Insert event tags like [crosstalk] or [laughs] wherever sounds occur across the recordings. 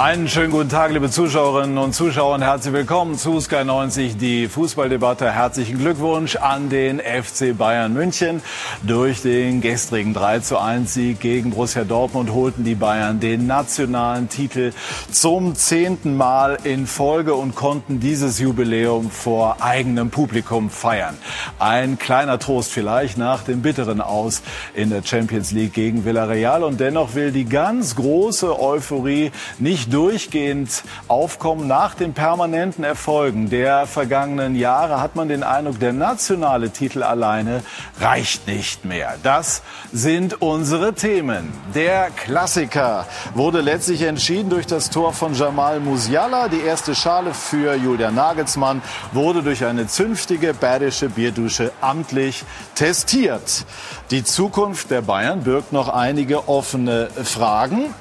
Einen schönen guten Tag, liebe Zuschauerinnen und Zuschauer und herzlich willkommen zu Sky 90, die Fußballdebatte. Herzlichen Glückwunsch an den FC Bayern München. Durch den gestrigen 3 zu 1 Sieg gegen Borussia Dortmund holten die Bayern den nationalen Titel zum zehnten Mal in Folge und konnten dieses Jubiläum vor eigenem Publikum feiern. Ein kleiner Trost vielleicht nach dem bitteren Aus in der Champions League gegen Villarreal und dennoch will die ganz große Euphorie nicht durchgehend aufkommen. Nach den permanenten Erfolgen der vergangenen Jahre hat man den Eindruck, der nationale Titel alleine reicht nicht mehr. Das sind unsere Themen. Der Klassiker wurde letztlich entschieden durch das Tor von Jamal Musiala. Die erste Schale für Julian Nagelsmann wurde durch eine zünftige badische Bierdusche amtlich testiert. Die Zukunft der Bayern birgt noch einige offene Fragen.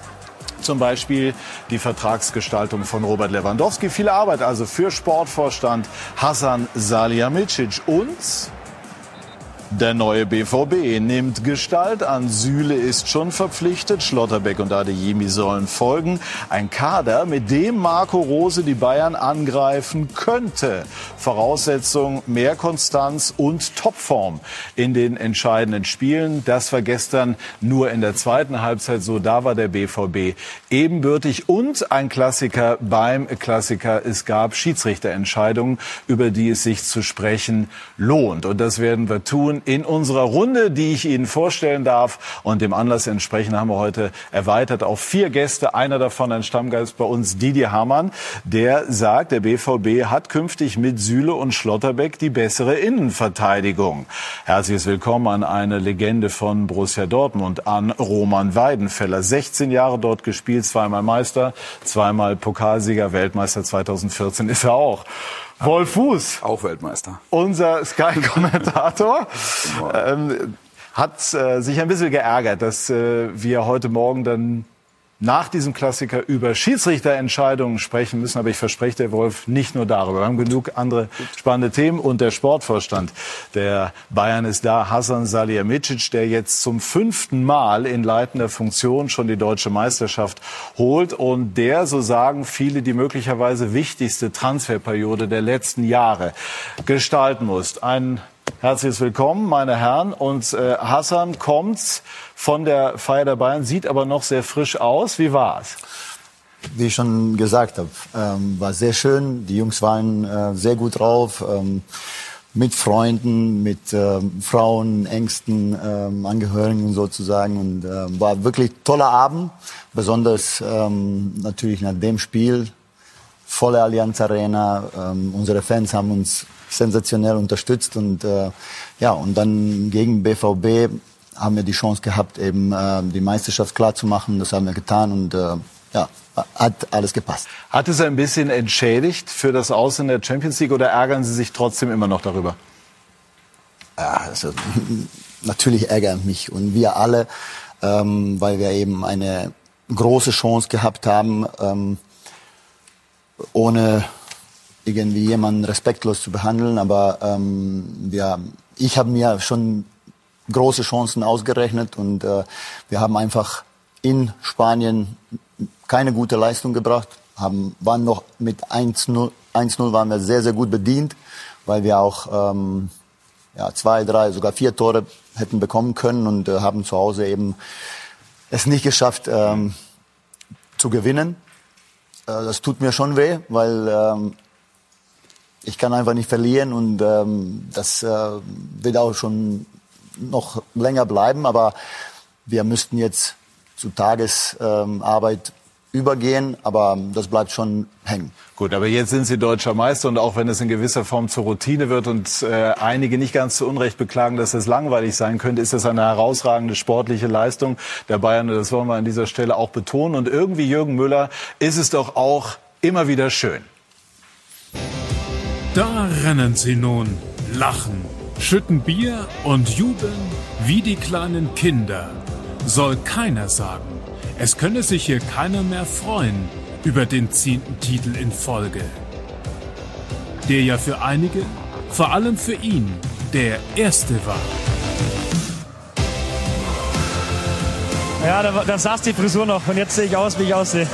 Zum Beispiel die Vertragsgestaltung von Robert Lewandowski. Viel Arbeit also für Sportvorstand Hassan Salihamidzic und der neue BVB nimmt Gestalt an. Süle ist schon verpflichtet. Schlotterbeck und Adeyemi sollen folgen. Ein Kader, mit dem Marco Rose die Bayern angreifen könnte. Voraussetzung mehr Konstanz und Topform in den entscheidenden Spielen. Das war gestern nur in der zweiten Halbzeit so. Da war der BVB ebenbürtig und ein Klassiker beim Klassiker. Es gab Schiedsrichterentscheidungen, über die es sich zu sprechen lohnt. Und das werden wir tun in unserer Runde, die ich Ihnen vorstellen darf. Und dem Anlass entsprechend haben wir heute erweitert auf vier Gäste. Einer davon ein Stammgeist bei uns, Didier Hamann, der sagt, der BVB hat künftig mit Süle und Schlotterbeck die bessere Innenverteidigung. Herzliches Willkommen an eine Legende von Borussia Dortmund, an Roman Weidenfeller. 16 Jahre dort gespielt, zweimal Meister, zweimal Pokalsieger, Weltmeister 2014 ist er auch. Wolf Fuß. Auch Weltmeister. Unser Sky-Kommentator. ähm, hat äh, sich ein bisschen geärgert, dass äh, wir heute Morgen dann nach diesem Klassiker über Schiedsrichterentscheidungen sprechen müssen. Aber ich verspreche der Wolf nicht nur darüber. Wir haben genug andere spannende Themen. Und der Sportvorstand der Bayern ist da. Hasan Salihamidzic, der jetzt zum fünften Mal in leitender Funktion schon die deutsche Meisterschaft holt. Und der, so sagen viele, die möglicherweise wichtigste Transferperiode der letzten Jahre gestalten muss. Ein Herzliches Willkommen, meine Herren. Und äh, Hassan kommt von der Feier der Bayern, sieht aber noch sehr frisch aus. Wie war es? Wie ich schon gesagt habe, ähm, war sehr schön. Die Jungs waren äh, sehr gut drauf. Ähm, mit Freunden, mit ähm, Frauen, Ängsten, ähm, Angehörigen sozusagen. Und äh, war wirklich toller Abend. Besonders ähm, natürlich nach dem Spiel. Volle Allianz Arena. Ähm, unsere Fans haben uns sensationell unterstützt und äh, ja und dann gegen BVB haben wir die Chance gehabt, eben äh, die Meisterschaft klar zu machen. Das haben wir getan und äh, ja, hat alles gepasst. Hat es ein bisschen entschädigt für das Aus in der Champions League oder ärgern Sie sich trotzdem immer noch darüber? Ja, also, [laughs] natürlich ärgern mich und wir alle, ähm, weil wir eben eine große Chance gehabt haben, ähm, ohne irgendwie jemanden respektlos zu behandeln. Aber ähm, wir, ich habe mir schon große Chancen ausgerechnet und äh, wir haben einfach in Spanien keine gute Leistung gebracht. Haben, waren noch mit 1-0 1-0 waren wir sehr, sehr gut bedient, weil wir auch ähm, ja, zwei, drei, sogar vier Tore hätten bekommen können und äh, haben zu Hause eben es nicht geschafft ähm, zu gewinnen. Äh, das tut mir schon weh, weil ähm, ich kann einfach nicht verlieren und ähm, das äh, wird auch schon noch länger bleiben. Aber wir müssten jetzt zu Tagesarbeit übergehen, aber das bleibt schon hängen. Gut, aber jetzt sind Sie deutscher Meister und auch wenn es in gewisser Form zur Routine wird und äh, einige nicht ganz zu Unrecht beklagen, dass es langweilig sein könnte, ist das eine herausragende sportliche Leistung der Bayern und das wollen wir an dieser Stelle auch betonen. Und irgendwie, Jürgen Müller, ist es doch auch immer wieder schön. Da rennen sie nun, lachen, schütten Bier und jubeln wie die kleinen Kinder. Soll keiner sagen, es könne sich hier keiner mehr freuen über den zehnten Titel in Folge. Der ja für einige, vor allem für ihn, der erste war. Ja, da, da saß die Frisur noch und jetzt sehe ich aus, wie ich aussehe.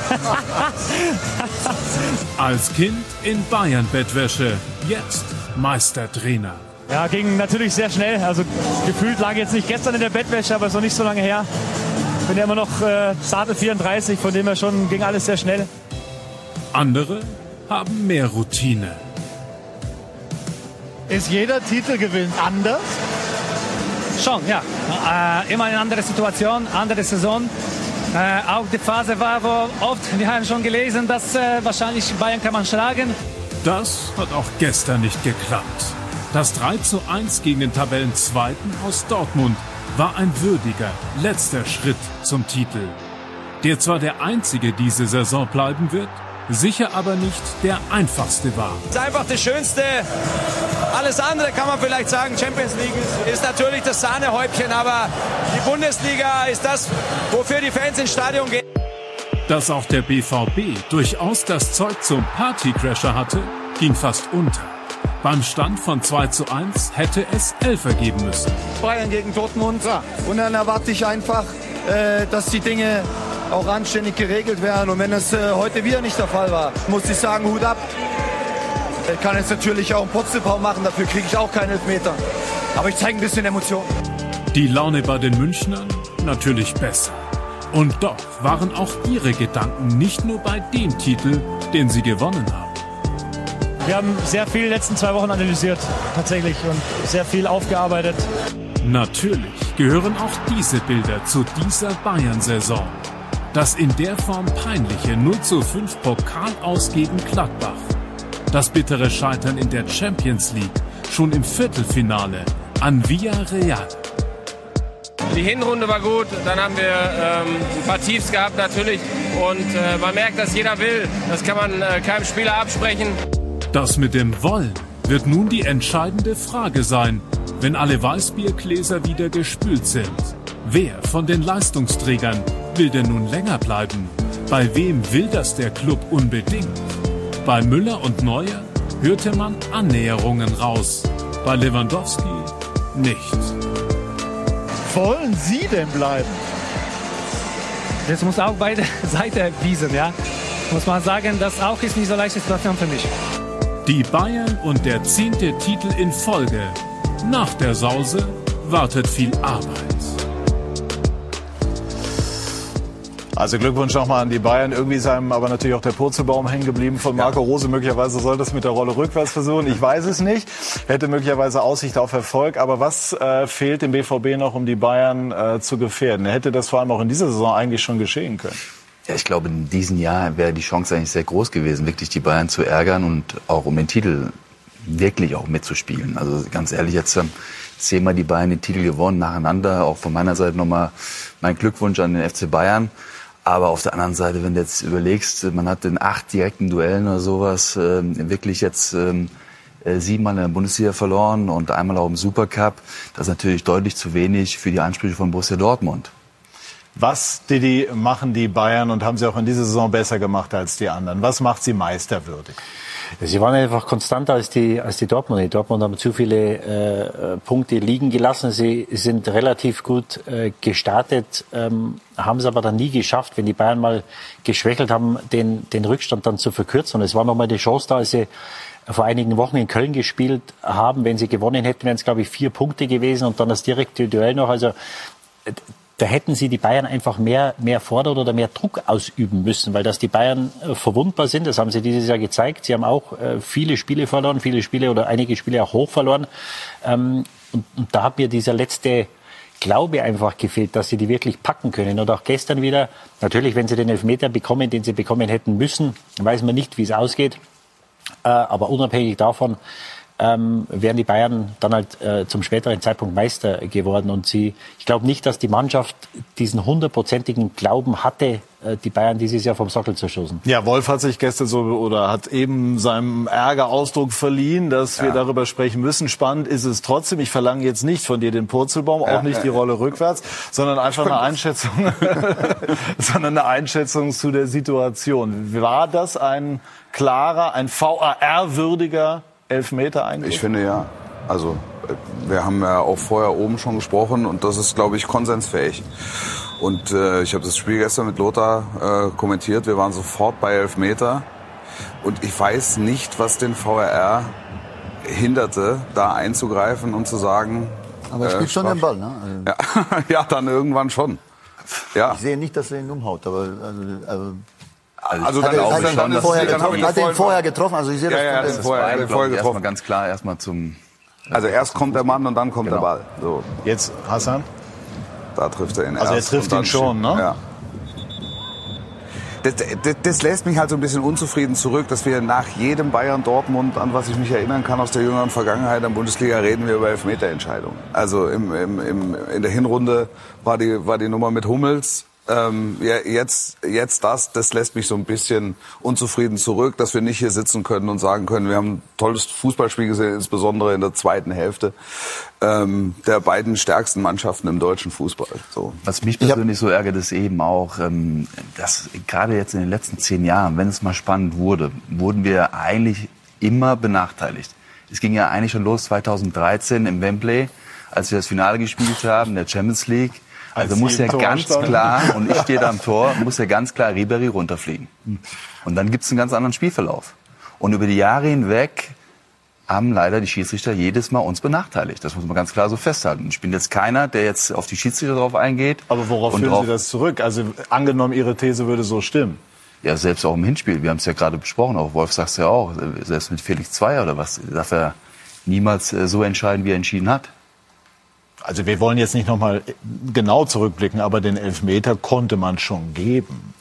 [laughs] Als Kind in Bayern-Bettwäsche, jetzt Meistertrainer. Ja, ging natürlich sehr schnell. Also gefühlt lag jetzt nicht gestern in der Bettwäsche, aber ist noch nicht so lange her. Bin ja immer noch äh, zarte 34, von dem her schon ging alles sehr schnell. Andere haben mehr Routine. Ist jeder Titelgewinn anders? Schon, ja. Äh, immer eine andere Situation, andere Saison. Äh, auch die Phase war, wo oft, wir haben schon gelesen, dass äh, wahrscheinlich Bayern kann man schlagen. Das hat auch gestern nicht geklappt. Das 3 zu 1 gegen den Tabellenzweiten aus Dortmund war ein würdiger letzter Schritt zum Titel. Der zwar der einzige diese Saison bleiben wird, sicher aber nicht der einfachste war. Das ist einfach das Schönste. Alles andere kann man vielleicht sagen, Champions League ist natürlich das Sahnehäubchen, aber die Bundesliga ist das, wofür die Fans ins Stadion gehen. Dass auch der BVB durchaus das Zeug zum Partycrasher hatte, ging fast unter. Beim Stand von 2 zu 1 hätte es 11 ergeben müssen. Bayern gegen Dortmund. Und dann erwarte ich einfach, äh, dass die Dinge auch anständig geregelt werden. Und wenn es äh, heute wieder nicht der Fall war, muss ich sagen, Hut ab. Ich kann jetzt natürlich auch einen Potzelbaum machen, dafür kriege ich auch keinen Elfmeter. Aber ich zeige ein bisschen Emotion. Die Laune bei den Münchnern natürlich besser. Und doch waren auch ihre Gedanken nicht nur bei dem Titel, den sie gewonnen haben. Wir haben sehr viel die letzten zwei Wochen analysiert, tatsächlich, und sehr viel aufgearbeitet. Natürlich gehören auch diese Bilder zu dieser Bayern-Saison. Das in der Form peinliche 0 zu 5 Pokal aus gegen Gladbach. Das bittere Scheitern in der Champions League schon im Viertelfinale an Villarreal. Die Hinrunde war gut, dann haben wir ähm, ein paar Tiefs gehabt natürlich und äh, man merkt, dass jeder will. Das kann man äh, keinem Spieler absprechen. Das mit dem Wollen wird nun die entscheidende Frage sein, wenn alle Weißbiergläser wieder gespült sind. Wer von den Leistungsträgern will denn nun länger bleiben? Bei wem will das der Club unbedingt? Bei Müller und Neuer hörte man Annäherungen raus. Bei Lewandowski nicht. Wollen Sie denn bleiben? Das muss auch beide [laughs] Seiten erwiesen, ja. Muss man sagen, das auch ist nicht so leichte Situation für mich. Die Bayern und der zehnte Titel in Folge. Nach der Sause wartet viel Arbeit. Also Glückwunsch nochmal an die Bayern. Irgendwie ist einem aber natürlich auch der Purzelbaum hängen geblieben von Marco Rose. Möglicherweise soll das mit der Rolle rückwärts versuchen. Ich weiß es nicht. Hätte möglicherweise Aussicht auf Erfolg. Aber was äh, fehlt dem BVB noch, um die Bayern äh, zu gefährden? Hätte das vor allem auch in dieser Saison eigentlich schon geschehen können? Ja, ich glaube, in diesem Jahr wäre die Chance eigentlich sehr groß gewesen, wirklich die Bayern zu ärgern und auch um den Titel wirklich auch mitzuspielen. Also ganz ehrlich, jetzt ähm, zehnmal die Bayern den Titel gewonnen nacheinander. Auch von meiner Seite nochmal mein Glückwunsch an den FC Bayern. Aber auf der anderen Seite, wenn du jetzt überlegst, man hat in acht direkten Duellen oder sowas ähm, wirklich jetzt ähm, äh, siebenmal in der Bundesliga verloren und einmal auch im Supercup. Das ist natürlich deutlich zu wenig für die Ansprüche von Borussia Dortmund. Was, Didi, machen die Bayern und haben sie auch in dieser Saison besser gemacht als die anderen? Was macht sie meisterwürdig? Sie waren einfach konstanter als die, als die Dortmund. Die Dortmund haben zu viele äh, Punkte liegen gelassen. Sie sind relativ gut äh, gestartet, ähm, haben es aber dann nie geschafft, wenn die Bayern mal geschwächelt haben, den, den Rückstand dann zu verkürzen. Und es war nochmal die Chance da, als sie vor einigen Wochen in Köln gespielt haben. Wenn sie gewonnen hätten, wären es, glaube ich, vier Punkte gewesen und dann das direkte Duell noch. Also da hätten sie die Bayern einfach mehr, mehr fordern oder mehr Druck ausüben müssen, weil dass die Bayern äh, verwundbar sind, das haben sie dieses Jahr gezeigt. Sie haben auch äh, viele Spiele verloren, viele Spiele oder einige Spiele auch hoch verloren. Ähm, und, und da hat mir dieser letzte Glaube einfach gefehlt, dass sie die wirklich packen können. Und auch gestern wieder, natürlich, wenn sie den Elfmeter bekommen, den sie bekommen hätten müssen, weiß man nicht, wie es ausgeht. Äh, aber unabhängig davon, ähm, wären die Bayern dann halt äh, zum späteren Zeitpunkt Meister geworden. Und sie, ich glaube nicht, dass die Mannschaft diesen hundertprozentigen Glauben hatte, äh, die Bayern dieses Jahr vom Sockel zu stoßen. Ja, Wolf hat sich gestern so oder hat eben seinem Ärger Ausdruck verliehen, dass ja. wir darüber sprechen müssen. Spannend ist es trotzdem. Ich verlange jetzt nicht von dir den Purzelbaum, auch ja, nicht ja, die Rolle rückwärts, sondern einfach eine Einschätzung, [laughs] sondern eine Einschätzung zu der Situation. War das ein klarer, ein VAR-würdiger Elfmeter eigentlich? Ich finde ja. Also äh, wir haben ja auch vorher oben schon gesprochen und das ist, glaube ich, konsensfähig. Und äh, ich habe das Spiel gestern mit Lothar äh, kommentiert. Wir waren sofort bei Elfmeter. Und ich weiß nicht, was den VRR hinderte, da einzugreifen und zu sagen. Aber er spielt äh, schon den Ball, ne? Also ja, [laughs] ja, dann irgendwann schon. Ja. Ich sehe nicht, dass er ihn umhaut, aber also, also also, dann auch schon, dann vorher getroffen, hat ihn vorher getroffen. Also ich sehe ja, das, ja, das das vorher, Beide, vorher getroffen. Erstmal ganz klar, erstmal zum. Also erst kommt der Mann und dann kommt Genau. der Ball. So, Jetzt Hassan. da trifft er ihn Also er trifft ihn schon, ne? Ja. Das, das, das lässt mich halt so ein bisschen unzufrieden zurück, dass wir nach jedem Bayern Dortmund, an was ich mich erinnern kann aus der jüngeren Vergangenheit, in der Bundesliga reden wir über Elfmeterentscheidungen. Also im, im, im, in der Hinrunde war die, war die Nummer mit Hummels. Ähm, ja, jetzt, jetzt das, das lässt mich so ein bisschen unzufrieden zurück, dass wir nicht hier sitzen können und sagen können, wir haben ein tolles Fußballspiel gesehen, insbesondere in der zweiten Hälfte ähm, der beiden stärksten Mannschaften im deutschen Fußball. So. Was mich persönlich so ärgert, ist eben auch, ähm, dass gerade jetzt in den letzten zehn Jahren, wenn es mal spannend wurde, wurden wir eigentlich immer benachteiligt. Es ging ja eigentlich schon los 2013 im Wembley, als wir das Finale gespielt haben, in der Champions League. Also Als muss ja ganz standen. klar, und ich stehe da am [laughs] Tor, muss ja ganz klar Ribery runterfliegen. Und dann gibt es einen ganz anderen Spielverlauf. Und über die Jahre hinweg haben leider die Schiedsrichter jedes Mal uns benachteiligt. Das muss man ganz klar so festhalten. Ich bin jetzt keiner, der jetzt auf die Schiedsrichter drauf eingeht. Aber worauf und führen Sie das zurück? Also angenommen, Ihre These würde so stimmen. Ja, selbst auch im Hinspiel. Wir haben es ja gerade besprochen. Auch Wolf sagt es ja auch. Selbst mit Felix Zweier oder was, darf er niemals äh, so entscheiden, wie er entschieden hat. Also wir wollen jetzt nicht nochmal genau zurückblicken, aber den Elfmeter konnte man schon geben.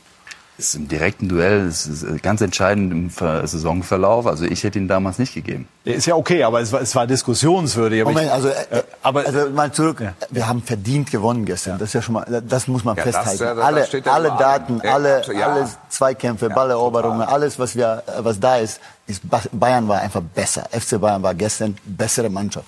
Es ist im direkten Duell, es ist äh, ganz entscheidend im Ver Saisonverlauf. Also ich hätte ihn damals nicht gegeben. Ist ja okay, aber es war, es war diskussionswürdig. Aber Moment, ich, also, äh, aber also mal zurück. Wir haben verdient gewonnen gestern. Das ist ja schon mal, das muss man Ja, das, festhalten. ja, das alle, ja alle Daten. Ja, alle, ja. alle Zweikämpfe, Balleroberungen, alles, was wir, äh, was da ist, ist Ba- Bayern war einfach besser. FC Bayern war gestern bessere Mannschaft.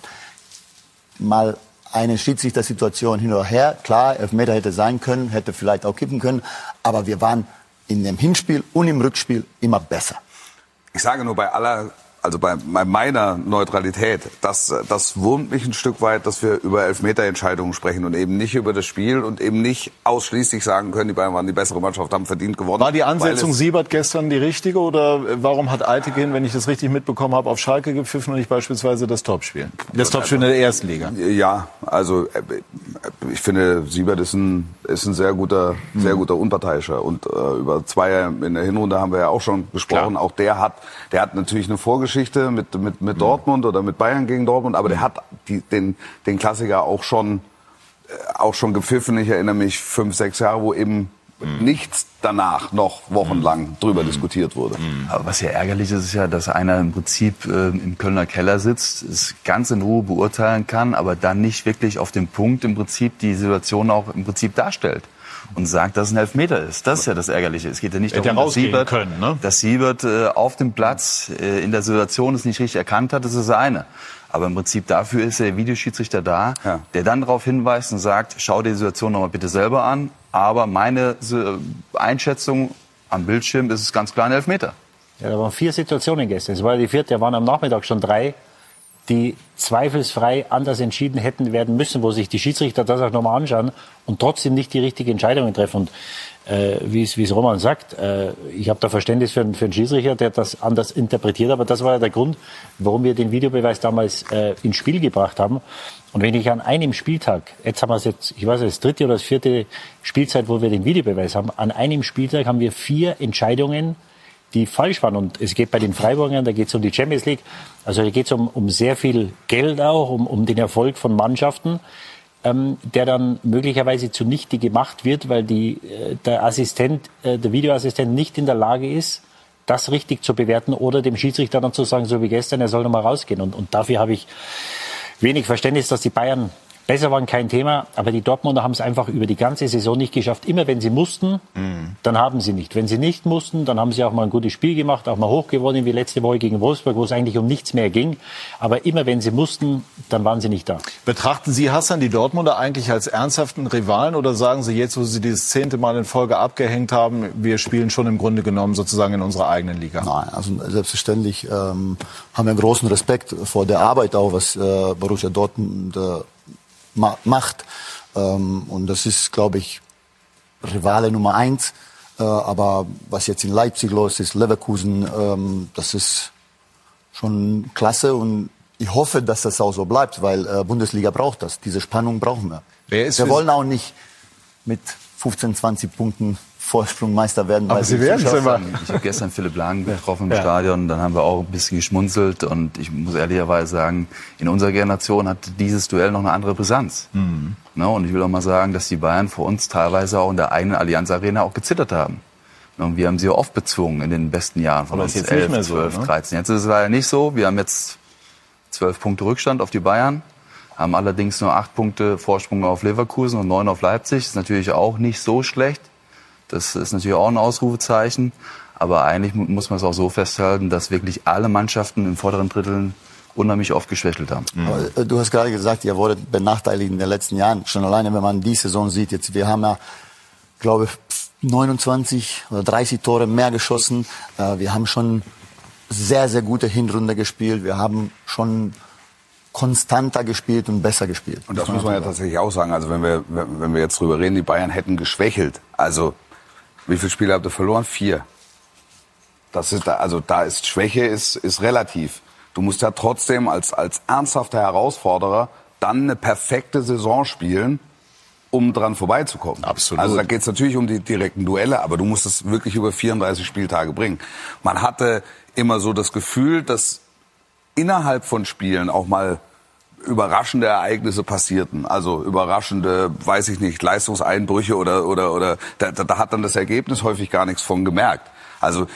Mal eine Schiedsrichtersituation hin oder her. Klar, Elfmeter hätte sein können, hätte vielleicht auch kippen können, aber wir waren in dem Hinspiel und im Rückspiel immer besser. Ich sage nur bei aller, also bei, bei meiner Neutralität, das, das wurmt mich ein Stück weit, dass wir über Elfmeterentscheidungen sprechen und eben nicht über das Spiel und eben nicht ausschließlich sagen können, die Bayern waren die bessere Mannschaft, haben verdient gewonnen. war die Ansetzung Siebert gestern die richtige oder warum hat Eitekin, wenn ich das richtig mitbekommen habe, auf Schalke gepfiffen und nicht beispielsweise das Topspiel? Das Topspiel in der ersten Liga. Ja, also äh, ich finde, Siebert ist ein, ist ein sehr guter, sehr guter Unparteiischer. Und äh, über Zweier in der Hinrunde haben wir ja auch schon gesprochen. Auch der hat, der hat natürlich eine Vorgeschichte mit, mit, mit Dortmund oder mit Bayern gegen Dortmund, aber der hat die, den, den Klassiker auch schon, äh, auch schon gepfiffen. Ich erinnere mich fünf, sechs Jahre, wo eben nichts danach noch wochenlang drüber diskutiert wurde. Aber was ja ärgerlich ist, ist ja, dass einer im Prinzip äh, im Kölner Keller sitzt, es ganz in Ruhe beurteilen kann, aber dann nicht wirklich auf den Punkt im Prinzip die Situation auch im Prinzip darstellt. Und sagt, dass es ein Elfmeter ist. Das ist ja das Ärgerliche. Es geht ja nicht Hätte darum, dass Siebert, können, ne? dass Siebert äh, auf dem Platz äh, in der Situation es nicht richtig erkannt hat. Das ist das eine. Aber im Prinzip dafür ist der Videoschiedsrichter da, Ja. der dann darauf hinweist und sagt, schau dir die Situation nochmal bitte selber an. Aber meine äh, Einschätzung am Bildschirm ist es ganz klar ein Elfmeter. Ja, da waren vier Situationen gestern. Es war ja die vierte, da waren am Nachmittag schon drei, die zweifelsfrei anders entschieden hätten werden müssen, wo sich die Schiedsrichter das auch nochmal anschauen und trotzdem nicht die richtigen Entscheidungen treffen. Und äh, wie es Roman sagt, äh, ich habe da Verständnis für, für einen Schiedsrichter, der das anders interpretiert, aber das war ja der Grund, warum wir den Videobeweis damals äh, ins Spiel gebracht haben. Und wenn ich an einem Spieltag, jetzt haben wir es jetzt, ich weiß nicht, das dritte oder das vierte Spielzeit, wo wir den Videobeweis haben, an einem Spieltag haben wir vier Entscheidungen, die falsch waren. Und es geht bei den Freiburgern, da geht es um die Champions League. Also da geht es um, um sehr viel Geld auch, um, um den Erfolg von Mannschaften, ähm, der dann möglicherweise zunichte gemacht wird, weil die, äh, der Assistent, äh, der Videoassistent nicht in der Lage ist, das richtig zu bewerten oder dem Schiedsrichter dann zu sagen, so wie gestern, er soll nochmal rausgehen. Und, und dafür habe ich wenig Verständnis, dass die Bayern Besser waren kein Thema, aber die Dortmunder haben es einfach über die ganze Saison nicht geschafft. Immer wenn sie mussten, dann haben sie nicht. Wenn sie nicht mussten, dann haben sie auch mal ein gutes Spiel gemacht, auch mal hochgewonnen wie letzte Woche gegen Wolfsburg, wo es eigentlich um nichts mehr ging. Aber immer wenn sie mussten, dann waren sie nicht da. Betrachten Sie Hassan die Dortmunder eigentlich als ernsthaften Rivalen oder sagen Sie jetzt, wo Sie dieses zehnte Mal in Folge abgehängt haben, wir spielen schon im Grunde genommen sozusagen in unserer eigenen Liga? Nein, also selbstverständlich ähm, haben wir großen Respekt vor der Arbeit auch, was äh, Borussia Dortmund äh, ma macht. Ähm, und das ist, glaube ich, Rivale Nummer eins. Äh, aber was jetzt in Leipzig los ist, Leverkusen, ähm, das ist schon klasse und ich hoffe, dass das auch so bleibt, weil äh, Bundesliga braucht das. Diese Spannung brauchen wir. Wer ist wir wollen auch nicht mit 15, 20 Punkten Vorsprung Meister werden. Aber weil Sie werden es immer. Ich habe gestern Philipp Lahm getroffen im Ja. Stadion, dann haben wir auch ein bisschen geschmunzelt und ich muss ehrlicherweise sagen, in unserer Generation hat dieses Duell noch eine andere Brisanz. Mhm. Ne, und ich will auch mal sagen, dass die Bayern vor uns teilweise auch in der eigenen Allianz Arena auch gezittert haben. Ne, Und wir haben sie oft bezwungen in den besten Jahren von Aber uns. jetzt nicht 11, mehr so, 12, ne? 13. Jetzt ist es leider nicht so. Wir haben jetzt zwölf Punkte Rückstand auf die Bayern, haben allerdings nur acht Punkte Vorsprung auf Leverkusen und neun auf Leipzig. ist natürlich auch nicht so schlecht. Das ist natürlich auch ein Ausrufezeichen. Aber eigentlich mu- muss man es auch so festhalten, dass wirklich alle Mannschaften im vorderen Drittel unheimlich oft geschwächelt haben. Aber, äh, Du hast gerade gesagt, ihr wurdet benachteiligt in den letzten Jahren. Schon alleine, wenn man die Saison sieht, jetzt, wir haben ja, glaube ich, 29 oder 30 Tore mehr geschossen. Äh, Wir haben schon sehr, sehr gute Hinrunde gespielt. Wir haben schon konstanter gespielt und besser gespielt. Und das muss man ja tatsächlich auch sagen. Also wenn wir, wenn wenn wir jetzt drüber reden, die Bayern hätten geschwächelt. Also wie viele Spiele habt ihr verloren? Vier. Das ist da, also da ist Schwäche ist, ist relativ. Du musst ja trotzdem als, als ernsthafter Herausforderer dann eine perfekte Saison spielen, um dran vorbeizukommen. Absolut. Also da geht es natürlich um die direkten Duelle, aber du musst es wirklich über 34 Spieltage bringen. Man hatte immer so das Gefühl, dass innerhalb von Spielen auch mal überraschende Ereignisse passierten. Also überraschende, weiß ich nicht, Leistungseinbrüche oder oder oder da, da, hat dann das Ergebnis häufig gar nichts von gemerkt. Also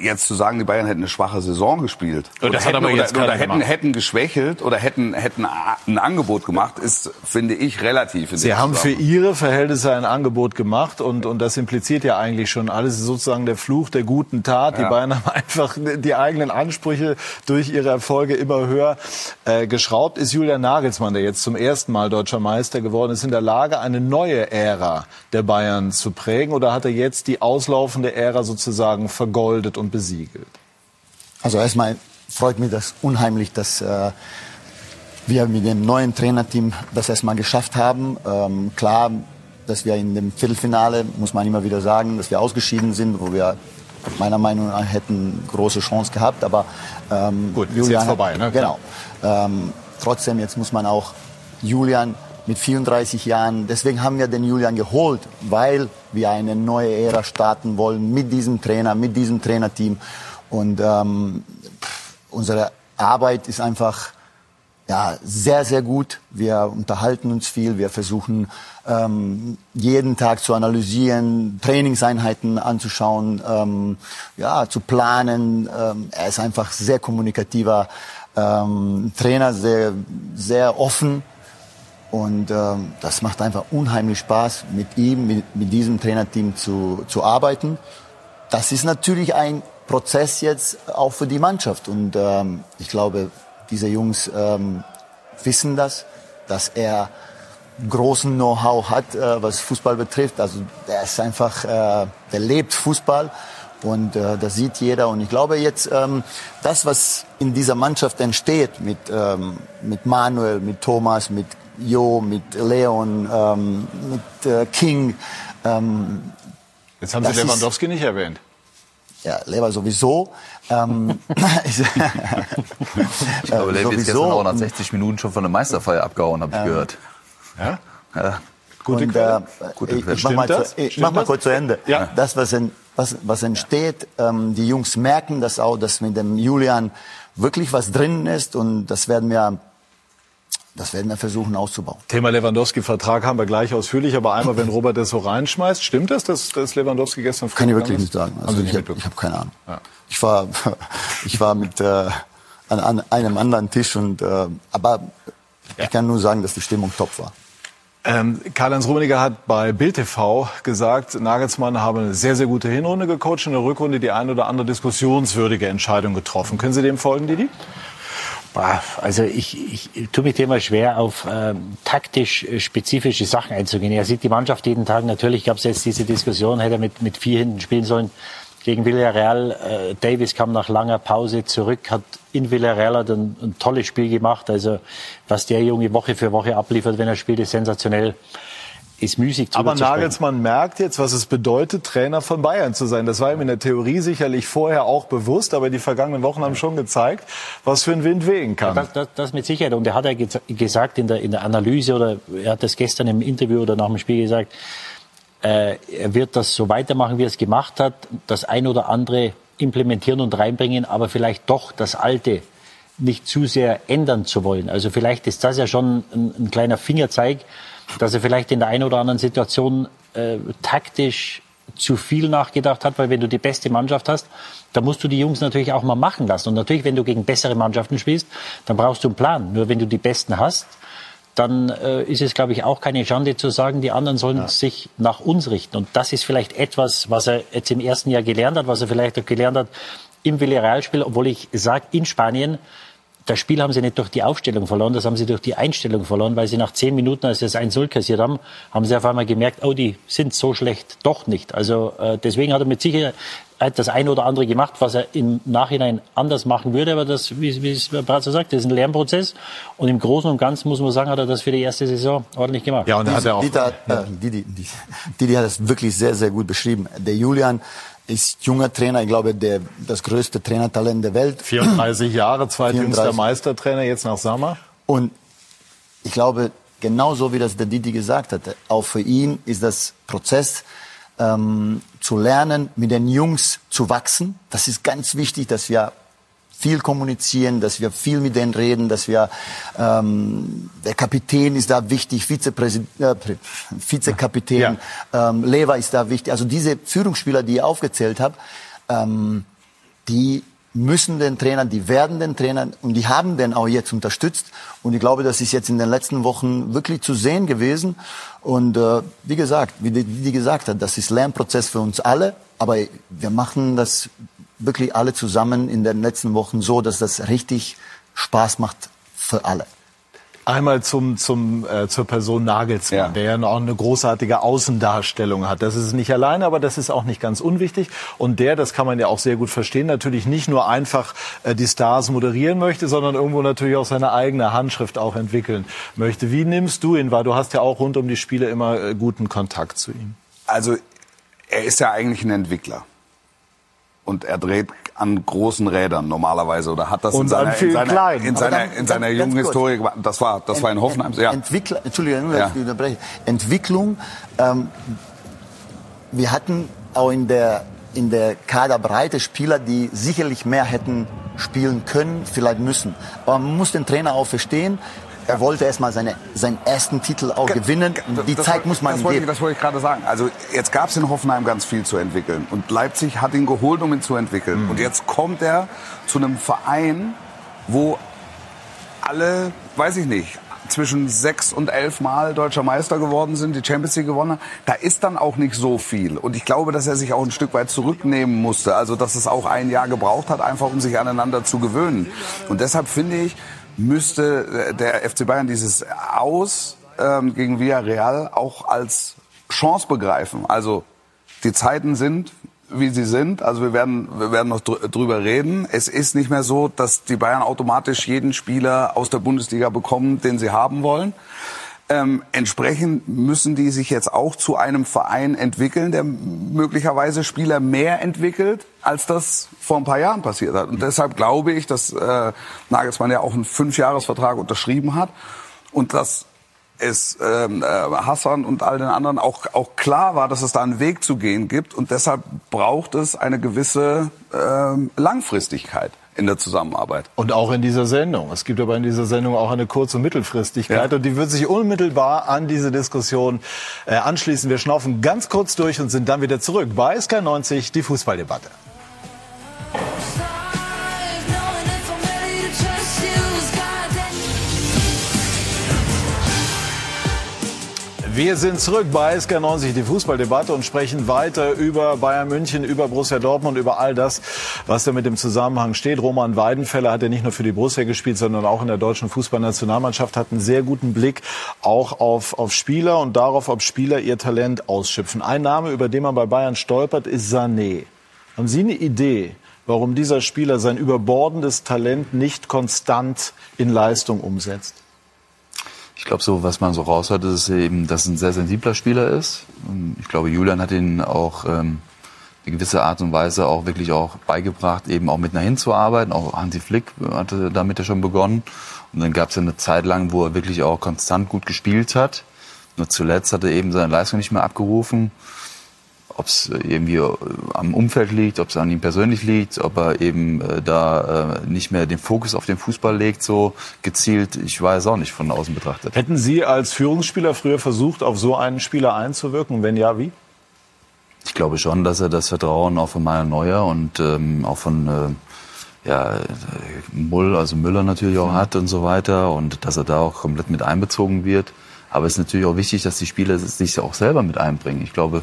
jetzt zu sagen, die Bayern hätten eine schwache Saison gespielt Ja, das hat hätten, aber oder, oder hätten, hätten geschwächelt oder hätten hätten ein Angebot gemacht, ist finde ich relativ. in Sie haben für. Ihre Verhältnisse ein Angebot gemacht und, und das impliziert ja eigentlich schon alles. Sozusagen der Fluch der guten Tat. Die Ja. Bayern haben einfach die eigenen Ansprüche durch ihre Erfolge immer höher äh, geschraubt. Ist Julian Nagelsmann, der jetzt zum ersten Mal deutscher Meister geworden ist, in der Lage, eine neue Ära der Bayern zu prägen? Oder hat er jetzt die auslaufende Ära sozusagen vergoldet und besiegelt? Also erstmal freut mich das unheimlich, dass äh, wir mit dem neuen Trainerteam das erstmal geschafft haben. Ähm, klar, dass wir in dem Viertelfinale, muss man immer wieder sagen, dass wir ausgeschieden sind, wo wir meiner Meinung nach hätten große Chance gehabt. Aber ähm, Gut, ist jetzt vorbei, ne? Genau. Ähm, trotzdem, jetzt muss man auch Julian mit 34 Jahren, deswegen haben wir den Julian geholt, weil wir eine neue Ära starten wollen mit diesem Trainer, mit diesem Trainerteam. Und ähm, unsere Arbeit ist einfach ja, sehr, sehr gut. Wir unterhalten uns viel. Wir versuchen ähm, jeden Tag zu analysieren, Trainingseinheiten anzuschauen, ähm, ja, zu planen. Ähm, er ist einfach sehr kommunikativer ähm, Trainer, sehr, sehr offen. Und ähm, das macht einfach unheimlich Spaß, mit ihm, mit, mit diesem Trainerteam zu, zu arbeiten. Das ist natürlich ein Prozess jetzt auch für die Mannschaft. Und ähm, ich glaube, diese Jungs ähm, wissen das, dass er großen Know-how hat, äh, was Fußball betrifft. Also er ist einfach, äh, der lebt Fußball und äh, das sieht jeder. Und ich glaube jetzt, ähm, das, was in dieser Mannschaft entsteht, mit, ähm, mit Manuel, mit Thomas, mit Jo, mit Leon, ähm, mit äh, King, ähm, Jetzt haben Sie Das ist- Lewandowski nicht erwähnt. ja, Lever sowieso. Ähm, [laughs] [laughs] ich glaube, äh, Lev ist gestern auch nach 60 Minuten schon von der Meisterfeier abgehauen, habe ich gehört. Ja? Ja. Gute und, Quelle. äh, Gute ich, Quelle. ich mach mal, zu, ich mach mal das? kurz zu Ende. Ja. Das, was, en, was, was entsteht, ähm, die Jungs merken das auch, dass mit dem Julian wirklich was drin ist und das werden wir, das werden wir versuchen auszubauen. Thema Lewandowski-Vertrag haben wir gleich ausführlich, aber einmal, wenn Robert das so reinschmeißt, stimmt das, dass, dass Lewandowski gestern Kann ich wirklich ist? nicht sagen. Also ich habe hab keine Ahnung. Ja. Ich war, [laughs] ich war mit äh, an, an einem anderen Tisch und äh, aber Ich kann nur sagen, dass die Stimmung top war. Ähm, Karl-Heinz Rummenigge hat bei Bild TV gesagt, Nagelsmann habe eine sehr, sehr gute Hinrunde gecoacht, in der Rückrunde die eine oder andere diskussionswürdige Entscheidung getroffen. Können Sie dem folgen, Didi? Also ich, ich tue mich immer schwer, auf ähm, taktisch äh, spezifische Sachen einzugehen. Er sieht die Mannschaft jeden Tag. Natürlich gab es jetzt diese Diskussion, hätte er mit, mit vier hinten spielen sollen gegen Villarreal. Äh, Davis kam nach langer Pause zurück, hat in Villarreal ein, ein tolles Spiel gemacht. Also was der Junge Woche für Woche abliefert, wenn er spielt, ist sensationell ist müßig zu Aber Nagelsmann merkt jetzt, was es bedeutet, Trainer von Bayern zu sein. Das war ihm in der Theorie sicherlich vorher auch bewusst, aber die vergangenen Wochen haben schon gezeigt, was für ein Wind wehen kann. Das, das, das, mit Sicherheit. Und er hat ja gesagt in der, in der Analyse oder er hat das gestern im Interview oder nach dem Spiel gesagt, äh, er wird das so weitermachen, wie er es gemacht hat, das ein oder andere implementieren und reinbringen, aber vielleicht doch das Alte nicht zu sehr ändern zu wollen. Also vielleicht ist das ja schon ein, ein kleiner Fingerzeig, dass er vielleicht in der einen oder anderen Situation äh, taktisch zu viel nachgedacht hat, weil wenn du die beste Mannschaft hast, dann musst du die Jungs natürlich auch mal machen lassen. Und natürlich, wenn du gegen bessere Mannschaften spielst, dann brauchst du einen Plan. Nur wenn du die Besten hast, dann äh, ist es, glaube ich, auch keine Schande zu sagen, die anderen sollen ja. sich nach uns richten. Und das ist vielleicht etwas, was er jetzt im ersten Jahr gelernt hat, was er vielleicht auch gelernt hat im Villarreal-Spiel, obwohl ich sage, in Spanien das Spiel haben sie nicht durch die Aufstellung verloren, das haben sie durch die Einstellung verloren, weil sie nach zehn Minuten, als sie das 1-0 kassiert haben, haben sie auf einmal gemerkt, oh, die sind so schlecht doch nicht. Also äh, deswegen hat er mit Sicherheit das eine oder andere gemacht, was er im Nachhinein anders machen würde. Aber das, wie, wie es Brazzo sagt, das ist ein Lernprozess. Und im Großen und Ganzen muss man sagen, hat er das für die erste Saison ordentlich gemacht. Ja, und Didi, hat er auch. Didi, äh, Didi, Didi hat das wirklich sehr, sehr gut beschrieben. Der Julian ist junger Trainer, ich glaube, der, das größte Trainertalent der Welt. 34 Jahre, zweitjüngster Meistertrainer, jetzt nach Sommer. Und ich glaube, genauso wie das der Didi gesagt hat, auch für ihn ist das Prozess, ähm, zu lernen, mit den Jungs zu wachsen. Das ist ganz wichtig, dass wir viel kommunizieren, dass wir viel mit denen reden, dass wir ähm, der Kapitän ist da wichtig, Vizepräsident, äh, Vizekapitän, ja. ähm, Lever ist da wichtig. Also diese Führungsspieler, die ihr aufgezählt habt, ähm, die müssen den Trainern, die werden den Trainern und die haben den auch jetzt unterstützt. Und ich glaube, das ist jetzt in den letzten Wochen wirklich zu sehen gewesen. Und äh, wie gesagt, wie die, die gesagt hat, das ist Lernprozess für uns alle. Aber wir machen das wirklich alle zusammen in den letzten Wochen so, dass das richtig Spaß macht für alle. Einmal zum, zum, äh, zur Person Nagelsmann, ja. der ja auch eine großartige Außendarstellung hat. Das ist nicht alleine, aber das ist auch nicht ganz unwichtig. Und der, das kann man ja auch sehr gut verstehen, natürlich nicht nur einfach äh, die Stars moderieren möchte, sondern irgendwo natürlich auch seine eigene Handschrift auch entwickeln möchte. Wie nimmst du ihn wahr? Du hast ja auch rund um die Spiele immer äh, guten Kontakt zu ihm. Also er ist ja eigentlich ein Entwickler und er dreht an großen Rädern normalerweise oder hat das und in seiner, in seiner, klein. in seiner, in seiner jungen Historie gemacht. Das war, das war in Hoffenheim. Ja. Entwickler, Entschuldigung, ja. ich unterbreche. Entwicklung. Ähm, wir hatten auch in der in der Kaderbreite Spieler, die sicherlich mehr hätten spielen können, vielleicht müssen. Aber man muss den Trainer auch verstehen. Er wollte erstmal seine, seinen ersten Titel auch gewinnen. Die das, Zeit muss man das ihm wollte geben. Ich, das wollte ich gerade sagen. Also jetzt gab es in Hoffenheim ganz viel zu entwickeln. Und Leipzig hat ihn geholt, um ihn zu entwickeln. Mhm. Und jetzt kommt er zu einem Verein, wo alle, weiß ich nicht, zwischen sechs und elf Mal deutscher Meister geworden sind, die Champions League gewonnen haben, da ist dann auch nicht so viel. Und ich glaube, dass er sich auch ein Stück weit zurücknehmen musste. Also, dass es auch ein Jahr gebraucht hat, einfach um sich aneinander zu gewöhnen. Und deshalb finde ich, müsste der FC Bayern dieses Aus ähm, gegen Villarreal auch als Chance begreifen. Also die Zeiten sind, wie sie sind. Also wir werden, wir werden noch drüber reden. Es ist nicht mehr so, dass die Bayern automatisch jeden Spieler aus der Bundesliga bekommen, den sie haben wollen. Ähm, entsprechend müssen die sich jetzt auch zu einem Verein entwickeln, der möglicherweise Spieler mehr entwickelt, als das vor ein paar Jahren passiert hat. Und deshalb glaube ich, dass äh, Nagelsmann ja auch einen Fünfjahresvertrag unterschrieben hat und dass es ähm, äh, Hassan und all den anderen auch, auch klar war, dass es da einen Weg zu gehen gibt. Und deshalb braucht es eine gewisse ähm, Langfristigkeit in der Zusammenarbeit. Und auch in dieser Sendung. Es gibt aber in dieser Sendung auch eine Kurz- und Mittelfristigkeit ja. und die wird sich unmittelbar an diese Diskussion äh, anschließen. Wir schnaufen ganz kurz durch und sind dann wieder zurück bei SK90, die Fußballdebatte. Wir sind zurück bei SK90, die Fußballdebatte und sprechen weiter über Bayern München, über Borussia Dortmund, über all das, was da mit dem Zusammenhang steht. Roman Weidenfeller hat ja nicht nur für die Borussia gespielt, sondern auch in der deutschen Fußballnationalmannschaft, hat einen sehr guten Blick auch auf, auf Spieler und darauf, ob Spieler ihr Talent ausschöpfen. Ein Name, über den man bei Bayern stolpert, ist Sané. Haben Sie eine Idee, warum dieser Spieler sein überbordendes Talent nicht konstant in Leistung umsetzt? Ich glaube, so was man so raushört, ist eben, dass es ein sehr sensibler Spieler ist. Ich glaube, Julian hat ihn auch ähm, eine gewisse Art und Weise auch wirklich auch beigebracht, eben auch mit nach hinzuarbeiten. Auch Hansi Flick hatte damit ja schon begonnen. Und dann gab es ja eine Zeit lang, wo er wirklich auch konstant gut gespielt hat. Nur zuletzt hat er eben seine Leistung nicht mehr abgerufen ob es irgendwie äh, am Umfeld liegt, ob es an ihm persönlich liegt, ob er eben äh, da äh, nicht mehr den Fokus auf den Fußball legt, so gezielt. Ich weiß auch nicht von außen betrachtet. Hätten Sie als Führungsspieler früher versucht, auf so einen Spieler einzuwirken? wenn ja, wie? Ich glaube schon, dass er das Vertrauen auch von Meier Neuer und ähm, auch von äh, ja, Mull, also Müller natürlich auch hat und so weiter und dass er da auch komplett mit einbezogen wird. Aber es ist natürlich auch wichtig, dass die Spieler sich auch selber mit einbringen. Ich glaube,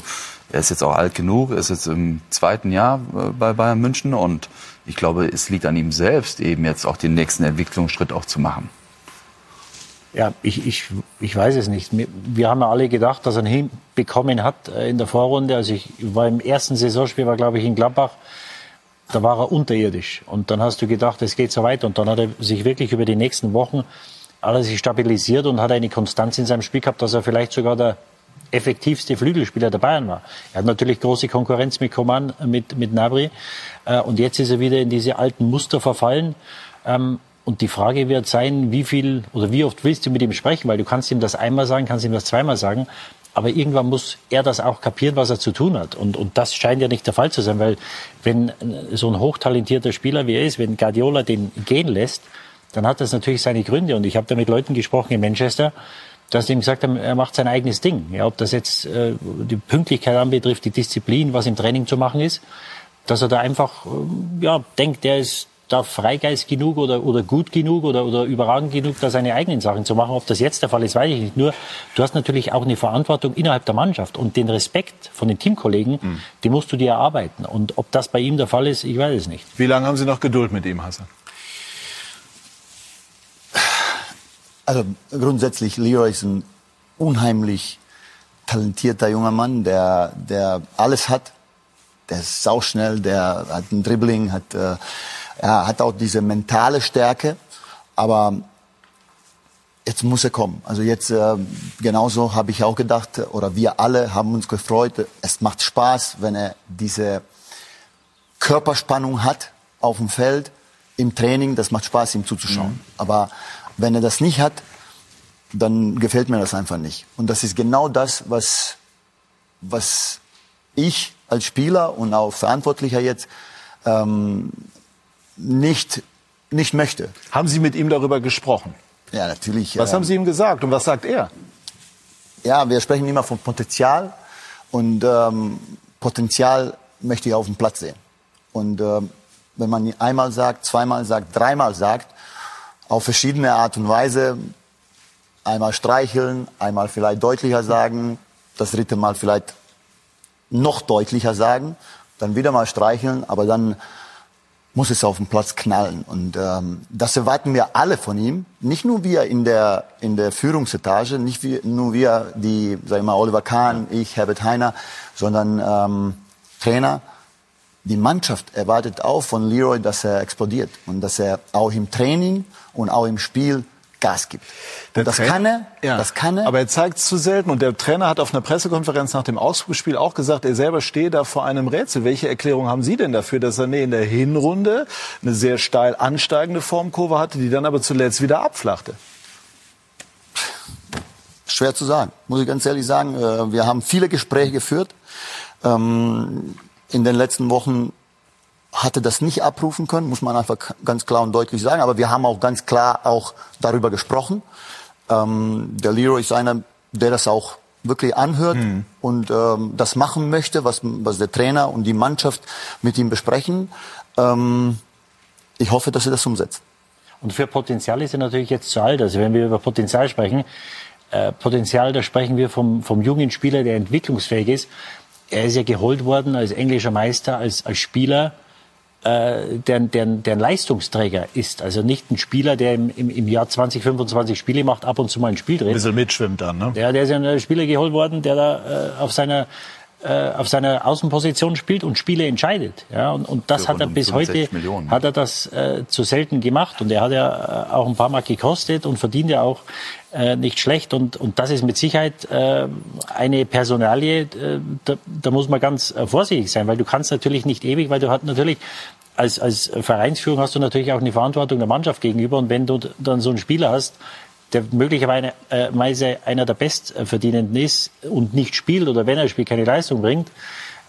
er ist jetzt auch alt genug, er ist jetzt im zweiten Jahr äh, bei Bayern München und ich glaube, es liegt an ihm selbst, eben jetzt auch den nächsten Entwicklungsschritt auch zu machen. Ja, ich, ich, ich weiß es nicht. Wir haben ja alle gedacht, dass er ihn hinbekommen hat äh, in der Vorrunde. Also ich war im ersten Saisonspiel, war glaube ich in Gladbach, da war er unterirdisch. Und dann hast du gedacht, es geht so weiter. Und dann hat er sich wirklich über die nächsten Wochen alles stabilisiert und hat eine Konstanz in seinem Spiel gehabt, dass er vielleicht sogar der effektivste Flügelspieler der Bayern war. Er hat natürlich große Konkurrenz mit Coman, mit, mit Nabri. Äh, und jetzt ist er wieder in diese alten Muster verfallen. Ähm, und die Frage wird sein, wie viel oder wie oft willst du mit ihm sprechen? Weil du kannst ihm das einmal sagen, kannst ihm das zweimal sagen. Aber irgendwann muss er das auch kapieren, was er zu tun hat. Und, und das scheint ja nicht der Fall zu sein, weil wenn so ein hochtalentierter Spieler wie er ist, wenn Guardiola den gehen lässt, dann hat das natürlich seine Gründe. Und ich habe da mit Leuten gesprochen in Manchester, dass ihm gesagt haben, er macht sein eigenes Ding. Ja, ob das jetzt äh, die Pünktlichkeit anbetrifft, die Disziplin, was im Training zu machen ist, dass er da einfach äh, ja, denkt, der ist da Freigeist genug oder, oder gut genug oder, oder überragend genug, da seine eigenen Sachen zu machen. Ob das jetzt der Fall ist, weiß ich nicht. Nur, du hast natürlich auch eine Verantwortung innerhalb der Mannschaft und den Respekt von den Teamkollegen, mhm. den musst du dir erarbeiten. Und ob das bei ihm der Fall ist, ich weiß es nicht. Wie lange haben Sie noch Geduld mit ihm, Hassan? Also grundsätzlich, Leo ist ein unheimlich talentierter junger Mann, der, der alles hat. Der ist sauschnell, der hat ein Dribbling, hat, äh, er hat auch diese mentale Stärke. Aber jetzt muss er kommen. Also jetzt äh, genauso habe ich auch gedacht, oder wir alle haben uns gefreut. Es macht Spaß, wenn er diese Körperspannung hat auf dem Feld, im Training. Das macht Spaß, ihm zuzuschauen. Mhm. Aber wenn er das nicht hat, dann gefällt mir das einfach nicht. Und das ist genau das, was, was ich als Spieler und auch Verantwortlicher jetzt ähm, nicht, nicht möchte. Haben Sie mit ihm darüber gesprochen? Ja, natürlich. Was äh, haben Sie ihm gesagt und was sagt er? Ja, wir sprechen immer von Potenzial und ähm, Potenzial möchte ich auf dem Platz sehen. Und ähm, wenn man einmal sagt, zweimal sagt, dreimal sagt, auf verschiedene Art und Weise. Einmal streicheln, einmal vielleicht deutlicher sagen, das dritte Mal vielleicht noch deutlicher sagen, dann wieder mal streicheln, aber dann muss es auf dem Platz knallen. Und ähm, das erwarten wir alle von ihm. Nicht nur wir in der, in der Führungsetage, nicht wir, nur wir, die, sag ich mal, Oliver Kahn, ich, Herbert Heiner, sondern ähm, Trainer die Mannschaft erwartet auch von Leroy, dass er explodiert und dass er auch im Training und auch im Spiel Gas gibt. das kann er, ja. das kann er. Aber er zeigt es zu selten. Und der Trainer hat auf einer Pressekonferenz nach dem Ausflugspiel auch gesagt, er selber stehe da vor einem Rätsel. Welche Erklärung haben Sie denn dafür, dass Sané in der Hinrunde eine sehr steil ansteigende Formkurve hatte, die dann aber zuletzt wieder abflachte? Schwer zu sagen, muss ich ganz ehrlich sagen. Äh, wir haben viele Gespräche geführt. Ähm, in den letzten Wochen hatte das nicht abrufen können, muss man einfach ganz klar und deutlich sagen. Aber wir haben auch ganz klar auch darüber gesprochen. Ähm, der Leroy ist einer, der das auch wirklich anhört mhm. und ähm, das machen möchte, was, was der Trainer und die Mannschaft mit ihm besprechen. Ähm, ich hoffe, dass er das umsetzt. Und für Potenzial ist er natürlich jetzt zu alt. Also wenn wir über Potenzial sprechen, äh, Potenzial, da sprechen wir vom, vom jungen Spieler, der entwicklungsfähig ist. Er ist ja geholt worden als englischer Meister, als, als Spieler, äh, der, der, der ein Leistungsträger ist. Also nicht ein Spieler, der im, im, im Jahr 20, 25 Spiele macht, ab und zu mal ein Spiel dreht. Ein bisschen mitschwimmt dann, ne? Der, der ist ja ein Spieler geholt worden, der da äh, auf seiner äh, auf seiner Außenposition spielt und Spiele entscheidet. Ja, und, und das Für hat er bis heute 65 Millionen. hat er das äh, zu selten gemacht und er hat ja äh, auch ein paar Mal gekostet und verdient ja auch äh, nicht schlecht. Und und das ist mit Sicherheit äh, eine Personalie, äh, da, da muss man ganz äh, vorsichtig sein, weil du kannst natürlich nicht ewig, weil du hast natürlich als, als Vereinsführung hast du natürlich auch eine Verantwortung der Mannschaft gegenüber. Und wenn du dann so einen Spieler hast, der möglicherweise äh, einer der Bestverdienenden ist und nicht spielt oder wenn er spielt keine Leistung bringt,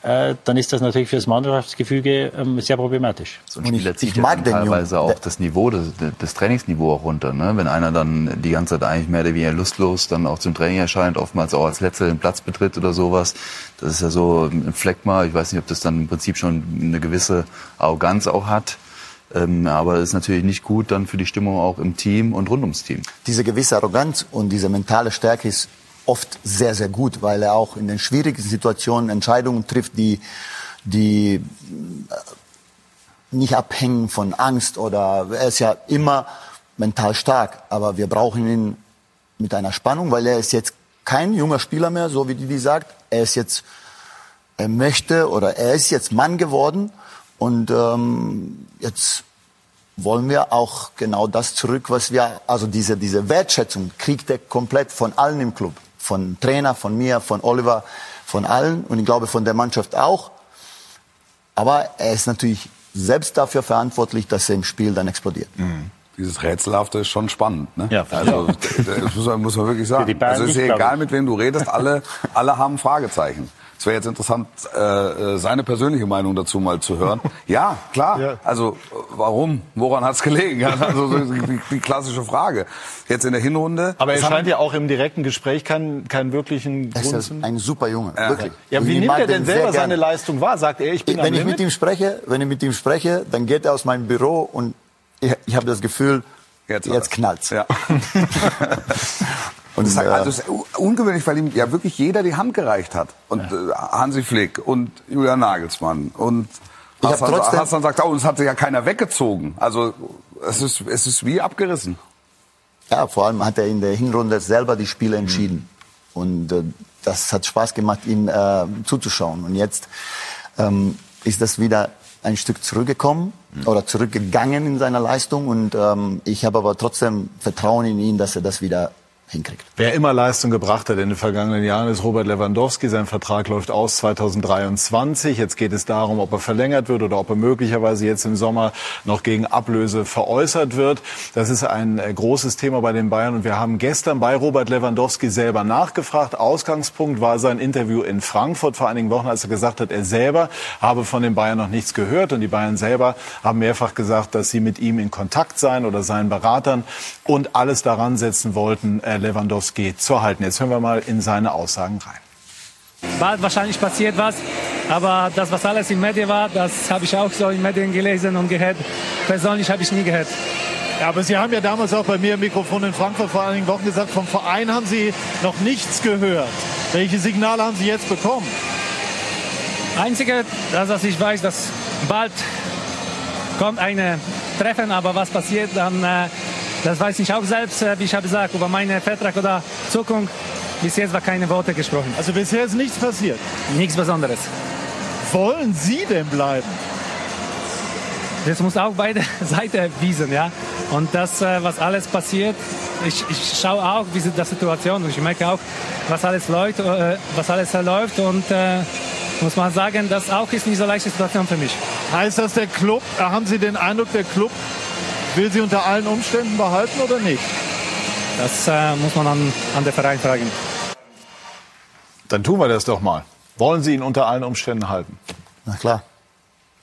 äh, dann ist das natürlich für das Mannschaftsgefüge ähm, sehr problematisch. So ein Spieler zieht ja dann teilweise auch das Niveau, das, das Trainingsniveau auch runter. Ne? Wenn einer dann die ganze Zeit eigentlich mehr oder weniger lustlos dann auch zum Training erscheint, oftmals auch als Letzter den Platz betritt oder sowas. Das ist ja so ein Fleckma. Ich weiß nicht, ob das dann im Prinzip schon eine gewisse Arroganz auch hat. Ähm, aber es ist natürlich nicht gut dann für die Stimmung auch im Team und rund ums Team. Diese gewisse Arroganz und diese mentale Stärke ist oft sehr, sehr gut, weil er auch in den schwierigen Situationen Entscheidungen trifft, die, die äh, nicht abhängen von Angst oder er ist ja immer mental stark, aber wir brauchen ihn mit einer Spannung, weil er ist jetzt kein junger Spieler mehr, so wie Didi sagt. Er ist jetzt, er möchte oder er ist jetzt Mann geworden und ähm, jetzt wollen wir auch genau das zurück, was wir, also diese, diese Wertschätzung kriegt er komplett von allen im Club. Von Trainer, von mir, von Oliver, von allen und ich glaube von der Mannschaft auch. Aber er ist natürlich selbst dafür verantwortlich, dass er im Spiel dann explodiert. Mhm. Dieses Rätselhafte ist schon spannend. Ne? Ja, also das muss man, muss man wirklich sagen. Also es ist ja egal, mit wem du redest, alle, alle haben Fragezeichen. Es wäre jetzt interessant, äh, äh, seine persönliche Meinung dazu mal zu hören. [laughs] Ja, klar. Ja. Also warum? Woran hat es gelegen? Ja, Also so die, die klassische Frage. Jetzt in der Hinrunde. Aber er scheint ja auch im direkten Gespräch keinen, keinen wirklichen Er Grund ist zu... ein super Junge, Ja. wirklich. Ja, Und wie nimmt er denn selber seine Leistung wahr? Sagt er, ich bin wenn ich Limit? mit ihm spreche, wenn ich mit ihm spreche, dann geht er aus meinem Büro und ich, ich habe das Gefühl, Jetzt jetzt, knallt's. Ja. [laughs] [laughs] Und Das ist, äh, also ist ungewöhnlich, weil ihm ja wirklich jeder die Hand gereicht hat. Und äh, Hansi Flick und Julian Nagelsmann und Ich Hassan, trotzdem- Hassan sagt, oh, es hat sich ja keiner weggezogen. Also es ist, es ist wie abgerissen. ja, vor allem hat er in der Hinrunde selber die Spiele entschieden. Und äh, das hat Spaß gemacht, ihm äh, zuzuschauen. Und jetzt ähm, ist das wieder ein Stück zurückgekommen oder zurückgegangen in seiner Leistung. Und ähm, ich habe aber trotzdem Vertrauen in ihn, dass er das wieder hinkriegt. Wer immer Leistung gebracht hat in den vergangenen Jahren, ist Robert Lewandowski. Sein Vertrag läuft aus 2023. Jetzt geht es darum, ob er verlängert wird oder ob er möglicherweise jetzt im Sommer noch gegen Ablöse veräußert wird. Das ist ein äh, großes Thema bei den Bayern. Und wir haben gestern bei Robert Lewandowski selber nachgefragt. Ausgangspunkt war sein Interview in Frankfurt vor einigen Wochen, als er gesagt hat, er selber habe von den Bayern noch nichts gehört. Und die Bayern selber haben mehrfach gesagt, dass sie mit ihm in Kontakt seien oder seinen Beratern und alles daran setzen wollten, äh, Lewandowski zu halten. Jetzt hören wir mal in seine Aussagen rein. Bald wahrscheinlich passiert was, aber das, was alles in Medien war, das habe ich auch so in Medien gelesen und gehört. Persönlich habe ich nie gehört. Ja, aber Sie haben ja damals auch bei mir im Mikrofon in Frankfurt vor einigen Wochen gesagt, vom Verein haben Sie noch nichts gehört. Welche Signale haben Sie jetzt bekommen? Einzige, das, was ich weiß, dass bald kommt ein Treffen, aber was passiert, dann, äh, das weiß ich auch selbst, äh, wie ich habe gesagt, über meinen Vertrag oder Zukunft. Bis jetzt war keine Worte gesprochen. Also bisher ist nichts passiert. Nichts Besonderes. Wollen Sie denn bleiben? Das muss auch beide [laughs] Seiten wiesen, ja. Und das, äh, was alles passiert, ich, ich schaue auch wie die Situation und ich merke auch, was alles läuft, äh, was alles läuft und äh, muss man sagen, das auch ist nicht so leichte Situation für mich. Heißt das, der Club, haben Sie den Eindruck, der Club will Sie unter allen Umständen behalten oder nicht? Das äh, muss man an, an den Verein fragen. Dann tun wir das doch mal. Wollen Sie ihn unter allen Umständen halten? Na klar.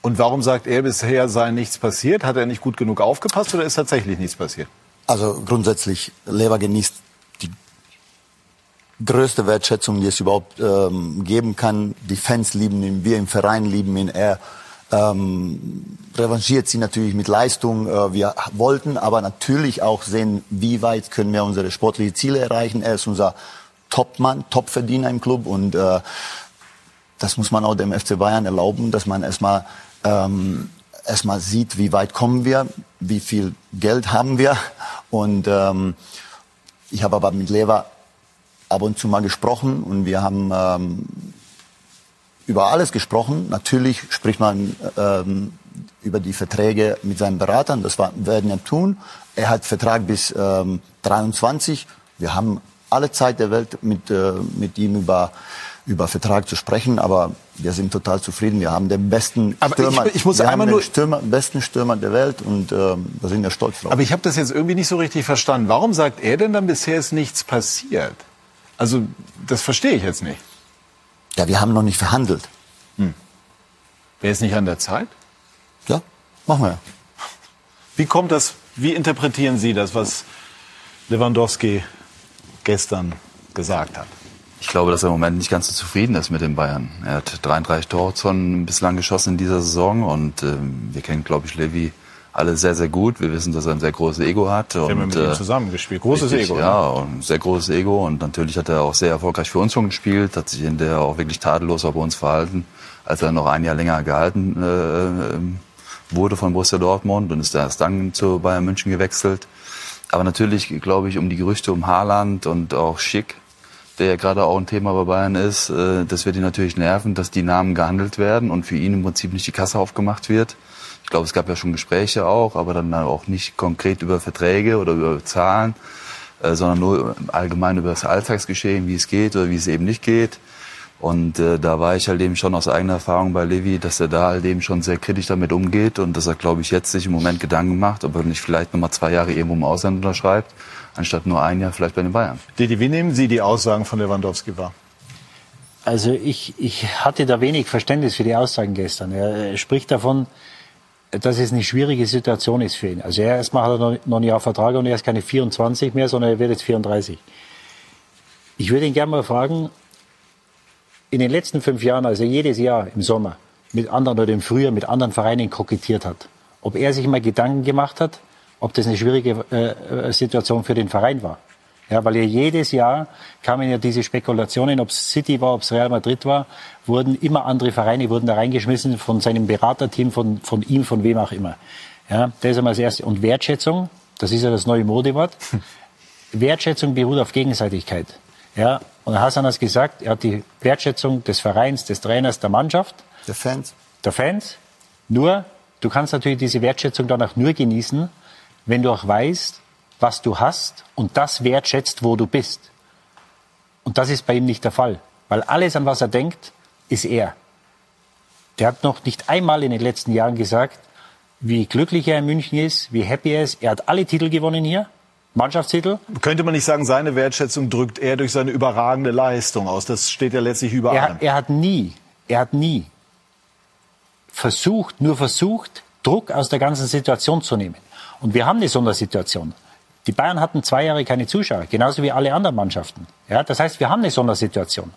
Und warum sagt er, bisher sei nichts passiert? Hat er nicht gut genug aufgepasst oder ist tatsächlich nichts passiert? Also grundsätzlich, Lever genießt die größte Wertschätzung, die es überhaupt ähm, geben kann. Die Fans lieben ihn, wir im Verein lieben ihn. Er ähm, revanchiert sie natürlich mit Leistung. Äh, wir wollten aber natürlich auch sehen, wie weit können wir unsere sportlichen Ziele erreichen. Er ist unser Topmann, Topverdiener im Club und äh, das muss man auch dem FC Bayern erlauben, dass man erstmal ähm, erstmal sieht, wie weit kommen wir, wie viel Geld haben wir und ähm, ich habe aber mit Lever ab und zu mal gesprochen und wir haben ähm, über alles gesprochen. Natürlich spricht man ähm, über die Verträge mit seinen Beratern. Das war, werden wir tun. Er hat Vertrag bis ähm, 23. Wir haben alle Zeit der Welt mit, äh, mit ihm über über Vertrag zu sprechen, aber wir sind total zufrieden. Wir haben den besten aber Stürmer, ich, ich muss wir einmal haben nur den Stürmer, besten Stürmer der Welt und ähm, da sind wir stolz drauf. Aber ich habe das jetzt irgendwie nicht so richtig verstanden. Warum sagt er denn dann bisher ist nichts passiert? Also das verstehe ich jetzt nicht. Ja, wir haben noch nicht verhandelt. Hm. Wäre es nicht an der Zeit? Ja, machen wir. Wie kommt das? Wie interpretieren Sie das, was Lewandowski gestern gesagt hat? Ich glaube, dass er im Moment nicht ganz so zufrieden ist mit den Bayern. Er hat 33 Tore schon bislang geschossen in dieser Saison und äh, wir kennen, glaube ich, Levi alle sehr, sehr gut. Wir wissen, dass er ein sehr großes Ego hat. Wir haben mit ihm äh, zusammengespielt. Großes richtig, Ego. Ja, ne? und sehr großes Ego. Und natürlich hat er auch sehr erfolgreich für uns schon gespielt, hat sich in der auch wirklich tadellos bei uns verhalten, als er noch ein Jahr länger gehalten äh, wurde von Borussia Dortmund und ist erst dann zu Bayern München gewechselt. Aber natürlich, glaube ich, um die Gerüchte um Haaland und auch Schick, der ja gerade auch ein Thema bei Bayern ist, äh, das wird ihn natürlich nerven, dass die Namen gehandelt werden und für ihn im Prinzip nicht die Kasse aufgemacht wird. Ich glaube, es gab ja schon Gespräche auch, aber dann auch nicht konkret über Verträge oder über Zahlen, äh, sondern nur allgemein über das Alltagsgeschehen, wie es geht oder wie es eben nicht geht. Und äh, da war ich halt eben schon aus eigener Erfahrung bei Levi, dass er da halt eben schon sehr kritisch damit umgeht und dass er, glaube ich, jetzt sich im Moment Gedanken macht, ob er nicht vielleicht nochmal zwei Jahre irgendwo im Ausland unterschreibt, anstatt nur ein Jahr vielleicht bei den Bayern. Didi, wie nehmen Sie die Aussagen von Lewandowski wahr? Also ich, ich hatte da wenig Verständnis für die Aussagen gestern. Er spricht davon, dass es eine schwierige Situation ist für ihn. Also er erstmal hat er noch ein Jahr Vertrag und er ist keine 24 mehr, sondern er wird jetzt 34. Ich würde ihn gerne mal fragen, in den letzten fünf Jahren, also jedes Jahr im Sommer, mit anderen oder im Frühjahr mit anderen Vereinen kokettiert hat, ob er sich mal Gedanken gemacht hat, ob das eine schwierige äh, Situation für den Verein war. Ja, weil ja jedes Jahr kamen ja diese Spekulationen, ob es City war, ob es Real Madrid war, wurden immer andere Vereine wurden da reingeschmissen von seinem Beraterteam, von, von ihm, von wem auch immer. Ja, das ist einmal das Erste. Und Wertschätzung, das ist ja das neue Modewort. [laughs] Wertschätzung beruht auf Gegenseitigkeit. Ja, und Hassan hat es gesagt, er hat die Wertschätzung des Vereins, des Trainers, der Mannschaft. Der Fans. Der Fans. Nur, du kannst natürlich diese Wertschätzung dann auch nur genießen, wenn du auch weißt, was du hast und das wertschätzt, wo du bist. Und das ist bei ihm nicht der Fall. Weil alles, an was er denkt, ist er. Der hat noch nicht einmal in den letzten Jahren gesagt, wie glücklich er in München ist, wie happy er ist. Er hat alle Titel gewonnen hier. Mannschaftstitel. Könnte man nicht sagen, seine Wertschätzung drückt er durch seine überragende Leistung aus? Das steht ja letztlich über er. Er hat nie, er hat nie versucht, nur versucht, Druck aus der ganzen Situation zu nehmen. Und wir haben eine Sondersituation. Die Bayern hatten zwei Jahre keine Zuschauer, genauso wie alle anderen Mannschaften. Ja, das heißt, wir haben eine Sondersituation.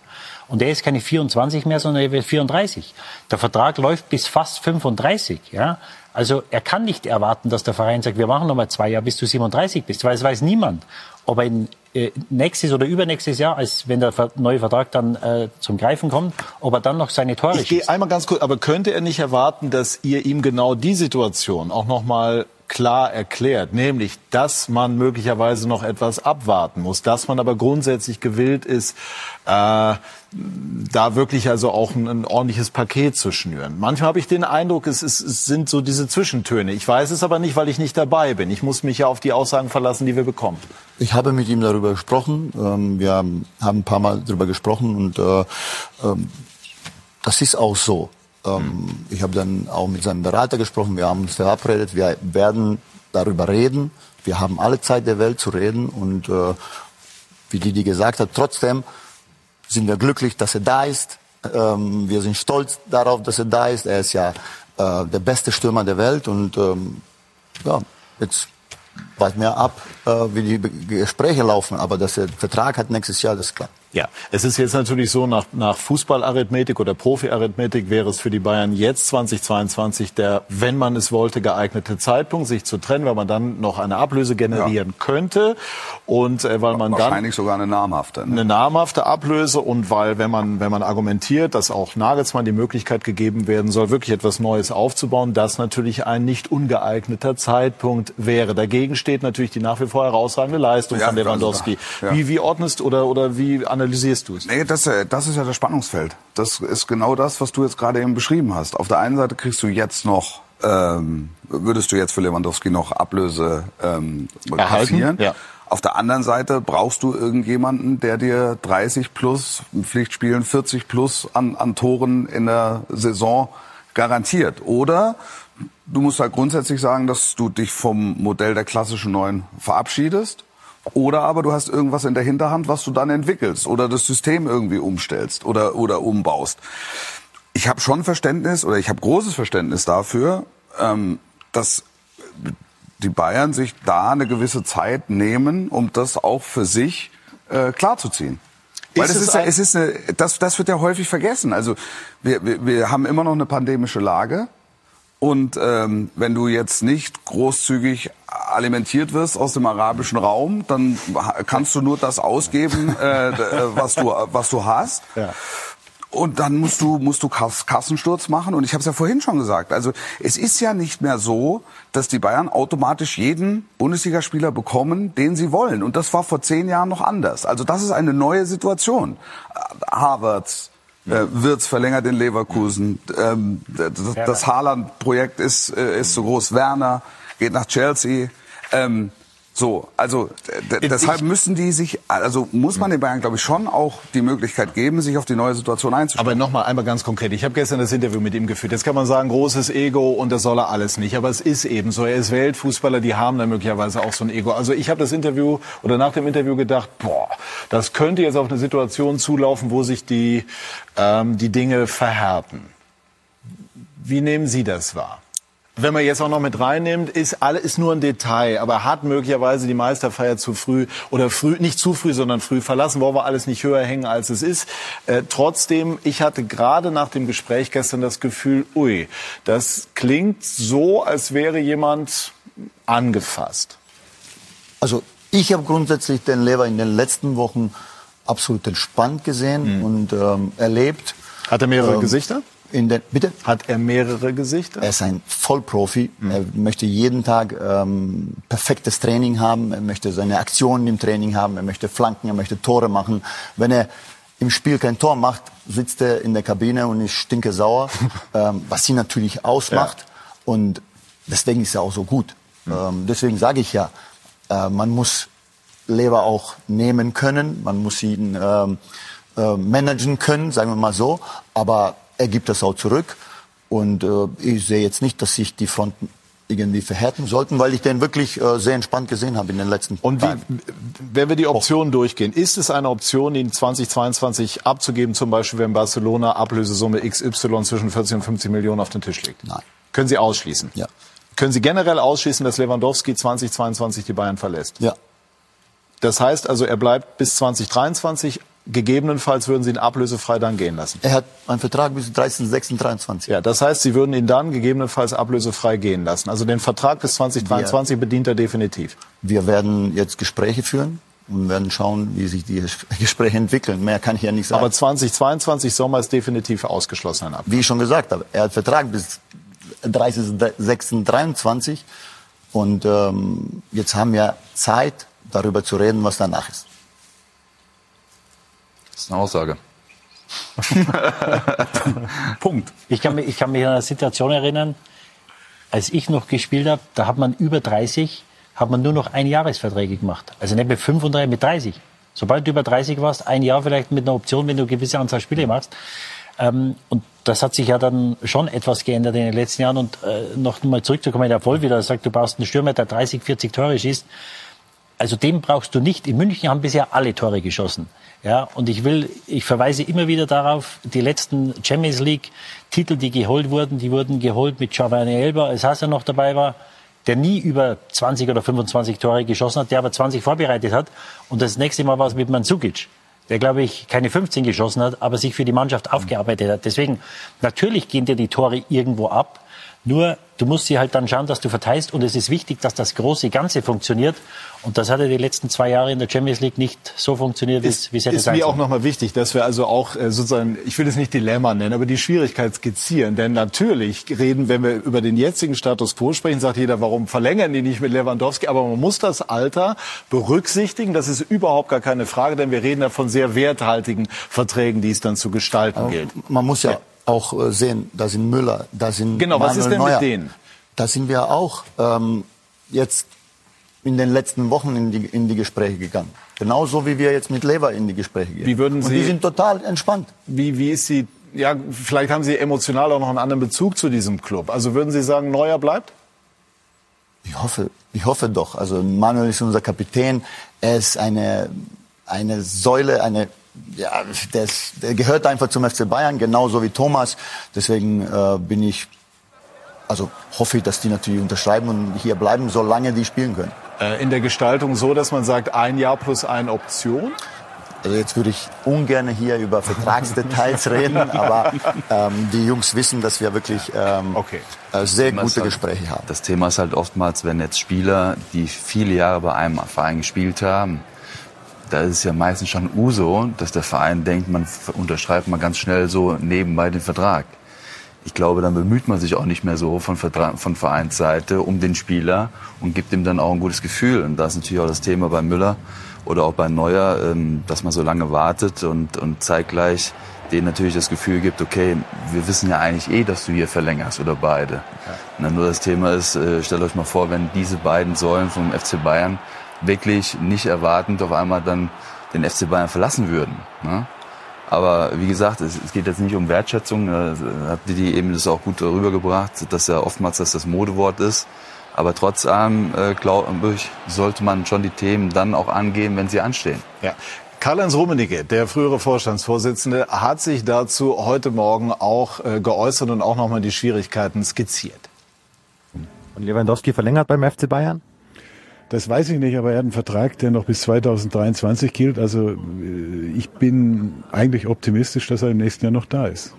Und er ist keine 24 mehr, sondern er wird 34. Der Vertrag läuft bis fast 35. Ja? Also er kann nicht erwarten, dass der Verein sagt, wir machen noch mal zwei Jahre, bis du 37 bist, weil es weiß niemand, ob er in, äh, nächstes oder übernächstes Jahr, als wenn der neue Vertrag dann äh, zum Greifen kommt, ob er dann noch seine Tore Ich gehe einmal ganz kurz, aber könnte er nicht erwarten, dass ihr ihm genau die Situation auch noch mal klar erklärt, nämlich, dass man möglicherweise noch etwas abwarten muss, dass man aber grundsätzlich gewillt ist, äh, da wirklich also auch ein, ein, ordentliches Paket zu schnüren. Manchmal habe ich den Eindruck, es, es, es sind so diese Zwischentöne. Ich weiß es aber nicht, weil ich nicht dabei bin. Ich muss mich ja auf die Aussagen verlassen, die wir bekommen. Ich habe mit ihm darüber gesprochen. Ähm, wir haben ein paar Mal darüber gesprochen und äh, ähm, das ist auch so. Ähm, ich habe dann auch mit seinem Berater gesprochen. Wir haben uns verabredet. Wir werden darüber reden. Wir haben alle Zeit der Welt zu reden und äh, wie Didi gesagt hat, trotzdem sind wir glücklich, dass er da ist. Ähm, wir sind stolz darauf, dass er da ist. Er ist ja äh, der beste Stürmer der Welt und ähm, ja, jetzt warten wir ab, äh, wie die Gespräche laufen. Aber dass er Vertrag hat nächstes Jahr, das ist klar. Ja, es ist jetzt natürlich so, nach, nach Fußballarithmetik oder Profiarithmetik wäre es für die Bayern jetzt 2022 der, wenn man es wollte, geeignete Zeitpunkt, sich zu trennen, weil man dann noch eine Ablöse generieren ja. könnte und äh, weil man Wahrscheinlich dann... Wahrscheinlich sogar eine namhafte. Ne? Eine namhafte Ablöse und weil, wenn man, wenn man argumentiert, dass auch Nagelsmann die Möglichkeit gegeben werden soll, wirklich etwas Neues aufzubauen, das natürlich ein nicht ungeeigneter Zeitpunkt wäre. Dagegen steht natürlich die nach wie vor herausragende Leistung ja, von Lewandowski. Ja. Wie, wie ordnest oder, oder wie analysierst du es? Nee, das, äh, das ist ja das Spannungsfeld. Das ist genau das, was du jetzt gerade eben beschrieben hast. Auf der einen Seite kriegst du jetzt noch, ähm, würdest du jetzt für Lewandowski noch Ablöse ähm, kassieren. Ja. Auf der anderen Seite brauchst du irgendjemanden, der dir 30 plus Pflichtspielen, 40 plus an, an Toren in der Saison garantiert. Oder du musst halt grundsätzlich sagen, dass du dich vom Modell der klassischen Neuen verabschiedest oder aber du hast irgendwas in der Hinterhand, was du dann entwickelst oder das System irgendwie umstellst oder, oder umbaust. Ich habe schon Verständnis oder ich habe großes Verständnis dafür, ähm, dass die Bayern sich da eine gewisse Zeit nehmen, um das auch für sich äh, klarzuziehen. Weil ist das ist, ja, es ist eine, das, das wird ja häufig vergessen. Also wir, wir, wir haben immer noch eine pandemische Lage. Und ähm, wenn du jetzt nicht großzügig alimentiert wirst aus dem arabischen Raum, dann kannst du nur das ausgeben, äh, äh, was du was du hast. Ja. Und dann musst du musst du Kassensturz machen. Und ich habe es ja vorhin schon gesagt. Also es ist ja nicht mehr so, dass die Bayern automatisch jeden Bundesligaspieler bekommen, den sie wollen. Und das war vor zehn Jahren noch anders. Also das ist eine neue Situation. Harvards, äh, Wirtz verlängert in Leverkusen. Ähm, das, das Haaland-Projekt ist, äh, ist so groß. Werner geht nach Chelsea. Ähm, so, also deshalb müssen die sich, also muss man den Bayern, glaube ich, schon auch die Möglichkeit geben, sich auf die neue Situation einzustellen. Aber nochmal einmal ganz konkret. Ich habe gestern das Interview mit ihm geführt. Jetzt kann man sagen, großes Ego und das soll er alles nicht. Aber es ist eben so. Er ist Weltfußballer, die haben dann möglicherweise auch so ein Ego. Also ich habe das Interview oder nach dem Interview gedacht, boah, das könnte jetzt auf eine Situation zulaufen, wo sich die, ähm, die Dinge verhärten. Wie nehmen Sie das wahr? Wenn man jetzt auch noch mit reinnimmt, ist alles ist nur ein Detail, aber hat möglicherweise die Meisterfeier zu früh oder früh nicht zu früh, sondern früh verlassen, wollen wir alles nicht höher hängen als es ist. Äh, trotzdem, ich hatte gerade nach dem Gespräch gestern das Gefühl, ui, das klingt so, als wäre jemand angefasst. Also ich habe grundsätzlich den Lever in den letzten Wochen absolut entspannt gesehen mhm. und ähm, erlebt. Hat er mehrere ähm, Gesichter? In den, bitte? Hat er mehrere Gesichter? Er ist ein Vollprofi. Mhm. Er möchte jeden Tag ähm, perfektes Training haben. Er möchte seine Aktionen im Training haben. Er möchte flanken. Er möchte Tore machen. Wenn er im Spiel kein Tor macht, sitzt er in der Kabine und ist stinke sauer, [laughs] ähm, was sie natürlich ausmacht. Ja. Und deswegen ist er auch so gut. Mhm. Ähm, deswegen sage ich ja, äh, man muss Lever auch nehmen können. Man muss ihn ähm, äh, managen können, sagen wir mal so. Aber er gibt das auch zurück. Und äh, ich sehe jetzt nicht, dass sich die Fronten irgendwie verhärten sollten, weil ich den wirklich äh, sehr entspannt gesehen habe in den letzten Und wie, wenn wir die Optionen durchgehen, ist es eine Option, ihn 2022 abzugeben, zum Beispiel wenn Barcelona Ablösesumme XY zwischen 40 und 50 Millionen auf den Tisch legt? Nein. Können Sie ausschließen? Ja. Können Sie generell ausschließen, dass Lewandowski 2022 die Bayern verlässt? Ja. Das heißt also, er bleibt bis 2023 Gegebenenfalls würden Sie ihn ablösefrei dann gehen lassen. Er hat einen Vertrag bis 13.06.23. Ja, das heißt, Sie würden ihn dann gegebenenfalls ablösefrei gehen lassen. Also den Vertrag bis 2023 wir, bedient er definitiv. Wir werden jetzt Gespräche führen und werden schauen, wie sich die [laughs] Gespräche entwickeln. Mehr kann ich ja nicht sagen. Aber 2022 Sommer ist definitiv ausgeschlossen. Wie ich schon gesagt habe, er hat Vertrag bis 30.06.23 und ähm, jetzt haben wir Zeit, darüber zu reden, was danach ist. Das ist eine Aussage. [laughs] Punkt. Ich kann, mich, ich kann mich an eine Situation erinnern, als ich noch gespielt habe, da hat man über 30, hat man nur noch Einjahresverträge gemacht. Also nicht mit 35, mit 30. Sobald du über 30 warst, ein Jahr vielleicht mit einer Option, wenn du eine gewisse Anzahl Spiele machst. Ähm, und das hat sich ja dann schon etwas geändert in den letzten Jahren. Und äh, noch mal zurückzukommen, der Voll wieder sagt, du brauchst einen Stürmer, der 30, 40 Tore schießt. Also den brauchst du nicht. In München haben bisher alle Tore geschossen. Ja, und ich will, ich verweise immer wieder darauf, die letzten Champions League Titel, die geholt wurden, die wurden geholt mit Giovanni Elber, als Hasser noch dabei war, der nie über 20 oder 25 Tore geschossen hat, der aber 20 vorbereitet hat. Und das nächste Mal war es mit Mandzukic. der, glaube ich, keine 15 geschossen hat, aber sich für die Mannschaft aufgearbeitet hat. Deswegen, natürlich gehen dir die Tore irgendwo ab. Nur, du musst sie halt dann schauen, dass du verteilst. Und es ist wichtig, dass das große Ganze funktioniert. Und das hat ja die letzten zwei Jahre in der Champions League nicht so funktioniert, wie es wie es hätte ist sein mir auch sollen. nochmal wichtig, dass wir also auch äh, sozusagen, ich will es nicht Dilemma nennen, aber die Schwierigkeit skizzieren. Denn natürlich reden, wenn wir über den jetzigen Status quo sprechen, sagt jeder, warum verlängern die nicht mit Lewandowski? Aber man muss das Alter berücksichtigen. Das ist überhaupt gar keine Frage, denn wir reden ja von sehr werthaltigen Verträgen, die es dann zu gestalten gilt. Man muss ja, auch äh, sehen, da sind Müller, da sind Genau, was Manuel ist denn Neuer. mit denen? Da sind wir auch ähm, jetzt in den letzten Wochen in die, in die Gespräche gegangen. Genauso wie wir jetzt mit Lever in die Gespräche gehen. Wie würden Und Sie- die sind total entspannt. Wie, wie ist die, ja, vielleicht haben Sie emotional auch noch einen anderen Bezug zu diesem Club. Also würden Sie sagen, Neuer bleibt? Ich hoffe, ich hoffe doch. Also Manuel ist unser Kapitän. Er ist eine, eine Säule, eine, ja, der, ist, der gehört einfach zum FC Bayern, genauso wie Thomas. Deswegen äh, bin ich, also hoffe ich, dass die natürlich unterschreiben und hier bleiben, solange die spielen können. Äh, in der Gestaltung so, dass man sagt, ein Jahr plus eine Option? Also jetzt würde ich ungern hier über Vertragsdetails [laughs] reden, aber ähm, die Jungs wissen, dass wir wirklich ähm, äh, sehr Thema gute halt- Gespräche haben. Das Thema ist halt oftmals, wenn jetzt Spieler, die viele Jahre bei einem Verein gespielt haben, da ist es ja meistens schon Uso, dass der Verein denkt, man unterschreibt mal ganz schnell so nebenbei den Vertrag. Ich glaube, dann bemüht man sich auch nicht mehr so von, Vertra von Vereinsseite um den Spieler und gibt ihm dann auch ein gutes Gefühl. Und da ist natürlich auch das Thema bei Müller oder auch bei Neuer, ähm, dass man so lange wartet und, und zeitgleich denen natürlich das Gefühl gibt, okay, wir wissen ja eigentlich eh, dass du hier verlängerst oder beide. Na, nur das Thema ist, äh, stellt euch mal vor, wenn diese beiden Säulen vom FC Bayern wirklich nicht erwartend auf einmal dann den FC Bayern verlassen würden. Ne? Aber wie gesagt, es, es geht jetzt nicht um Wertschätzung. äh, Hat die eben das auch gut rübergebracht, dass ja oftmals das das Modewort ist. Aber trotz allem, äh, glaube ich, sollte man schon die Themen dann auch angehen, wenn sie anstehen. Ja. Karl-Heinz Rummenigge, der frühere Vorstandsvorsitzende, hat sich dazu heute Morgen auch äh, geäußert und auch nochmal die Schwierigkeiten skizziert. Und Lewandowski verlängert beim FC Bayern? Das weiß ich nicht, aber er hat einen Vertrag, der noch bis 2023 gilt. Also äh, ich bin eigentlich optimistisch, dass er im nächsten Jahr noch da ist.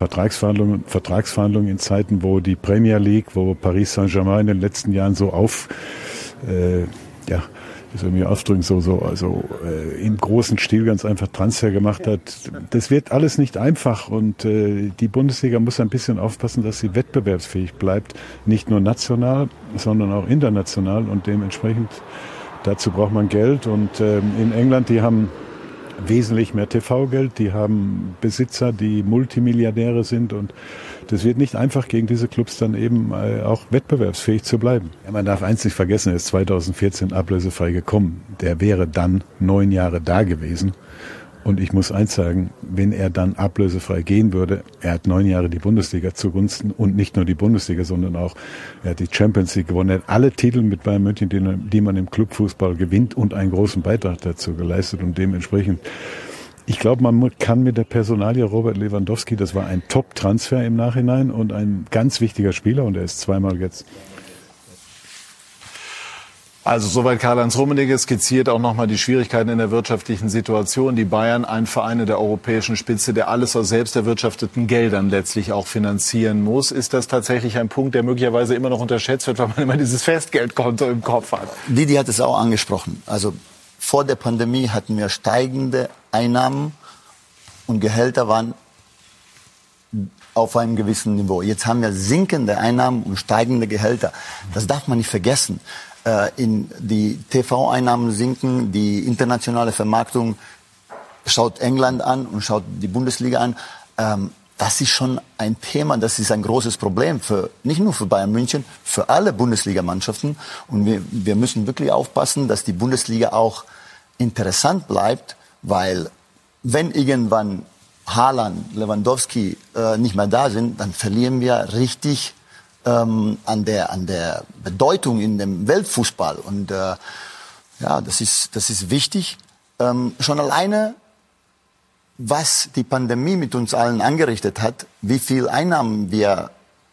Vertragsverhandlungen, Vertragsverhandlungen in Zeiten, wo die Premier League, wo Paris Saint-Germain in den letzten Jahren so auf, äh, ja, wie soll ich mich ausdrücken, so, so, also äh, im großen Stil ganz einfach Transfer gemacht hat. Das wird alles nicht einfach und äh, die Bundesliga muss ein bisschen aufpassen, dass sie wettbewerbsfähig bleibt, nicht nur national, sondern auch international und dementsprechend dazu braucht man Geld und ähm, in England, die haben wesentlich mehr TV-Geld, die haben Besitzer, die Multimilliardäre sind und das wird nicht einfach gegen diese Clubs dann eben äh, auch wettbewerbsfähig zu bleiben. Ja, man darf eins nicht vergessen, er ist 2014 ablösefrei gekommen. Der wäre dann neun Jahre da gewesen. Und ich muss eins sagen, wenn er dann ablösefrei gehen würde, er hat neun Jahre die Bundesliga zugunsten und nicht nur die Bundesliga, sondern auch er hat die Champions League gewonnen, er hat alle Titel mit Bayern München, die, die man im Clubfußball gewinnt und einen großen Beitrag dazu geleistet und dementsprechend ich glaube, man kann mit der Personalie Robert Lewandowski, das war ein Top-Transfer im Nachhinein und ein ganz wichtiger Spieler und er ist zweimal jetzt Also soweit Karl-Heinz Rummenigge skizziert auch nochmal die Schwierigkeiten in der wirtschaftlichen Situation. Die Bayern, ein Verein in der europäischen Spitze, der alles aus selbst erwirtschafteten Geldern letztlich auch finanzieren muss. Ist das tatsächlich ein Punkt, der möglicherweise immer noch unterschätzt wird, weil man immer dieses Festgeldkonto im Kopf hat? Didi hat es auch angesprochen. Also vor der Pandemie hatten wir steigende Einnahmen und Gehälter waren auf einem gewissen Niveau. Jetzt haben wir sinkende Einnahmen und steigende Gehälter. Das darf man nicht vergessen. Äh, in die TV-Einnahmen sinken, die internationale Vermarktung schaut England an und schaut die Bundesliga an. Ähm, das ist schon ein Thema, das ist ein großes Problem für nicht nur für Bayern München, für alle Bundesligamannschaften. Und wir, wir müssen wirklich aufpassen, dass die Bundesliga auch interessant bleibt, weil wenn irgendwann Haaland, Lewandowski äh, nicht mehr da sind, dann verlieren wir richtig ähm, an der an der Bedeutung in dem Weltfußball. Und äh, ja, das ist das ist wichtig. Ähm, schon alleine was die Pandemie mit uns allen angerichtet hat, wie viel Einnahmen wir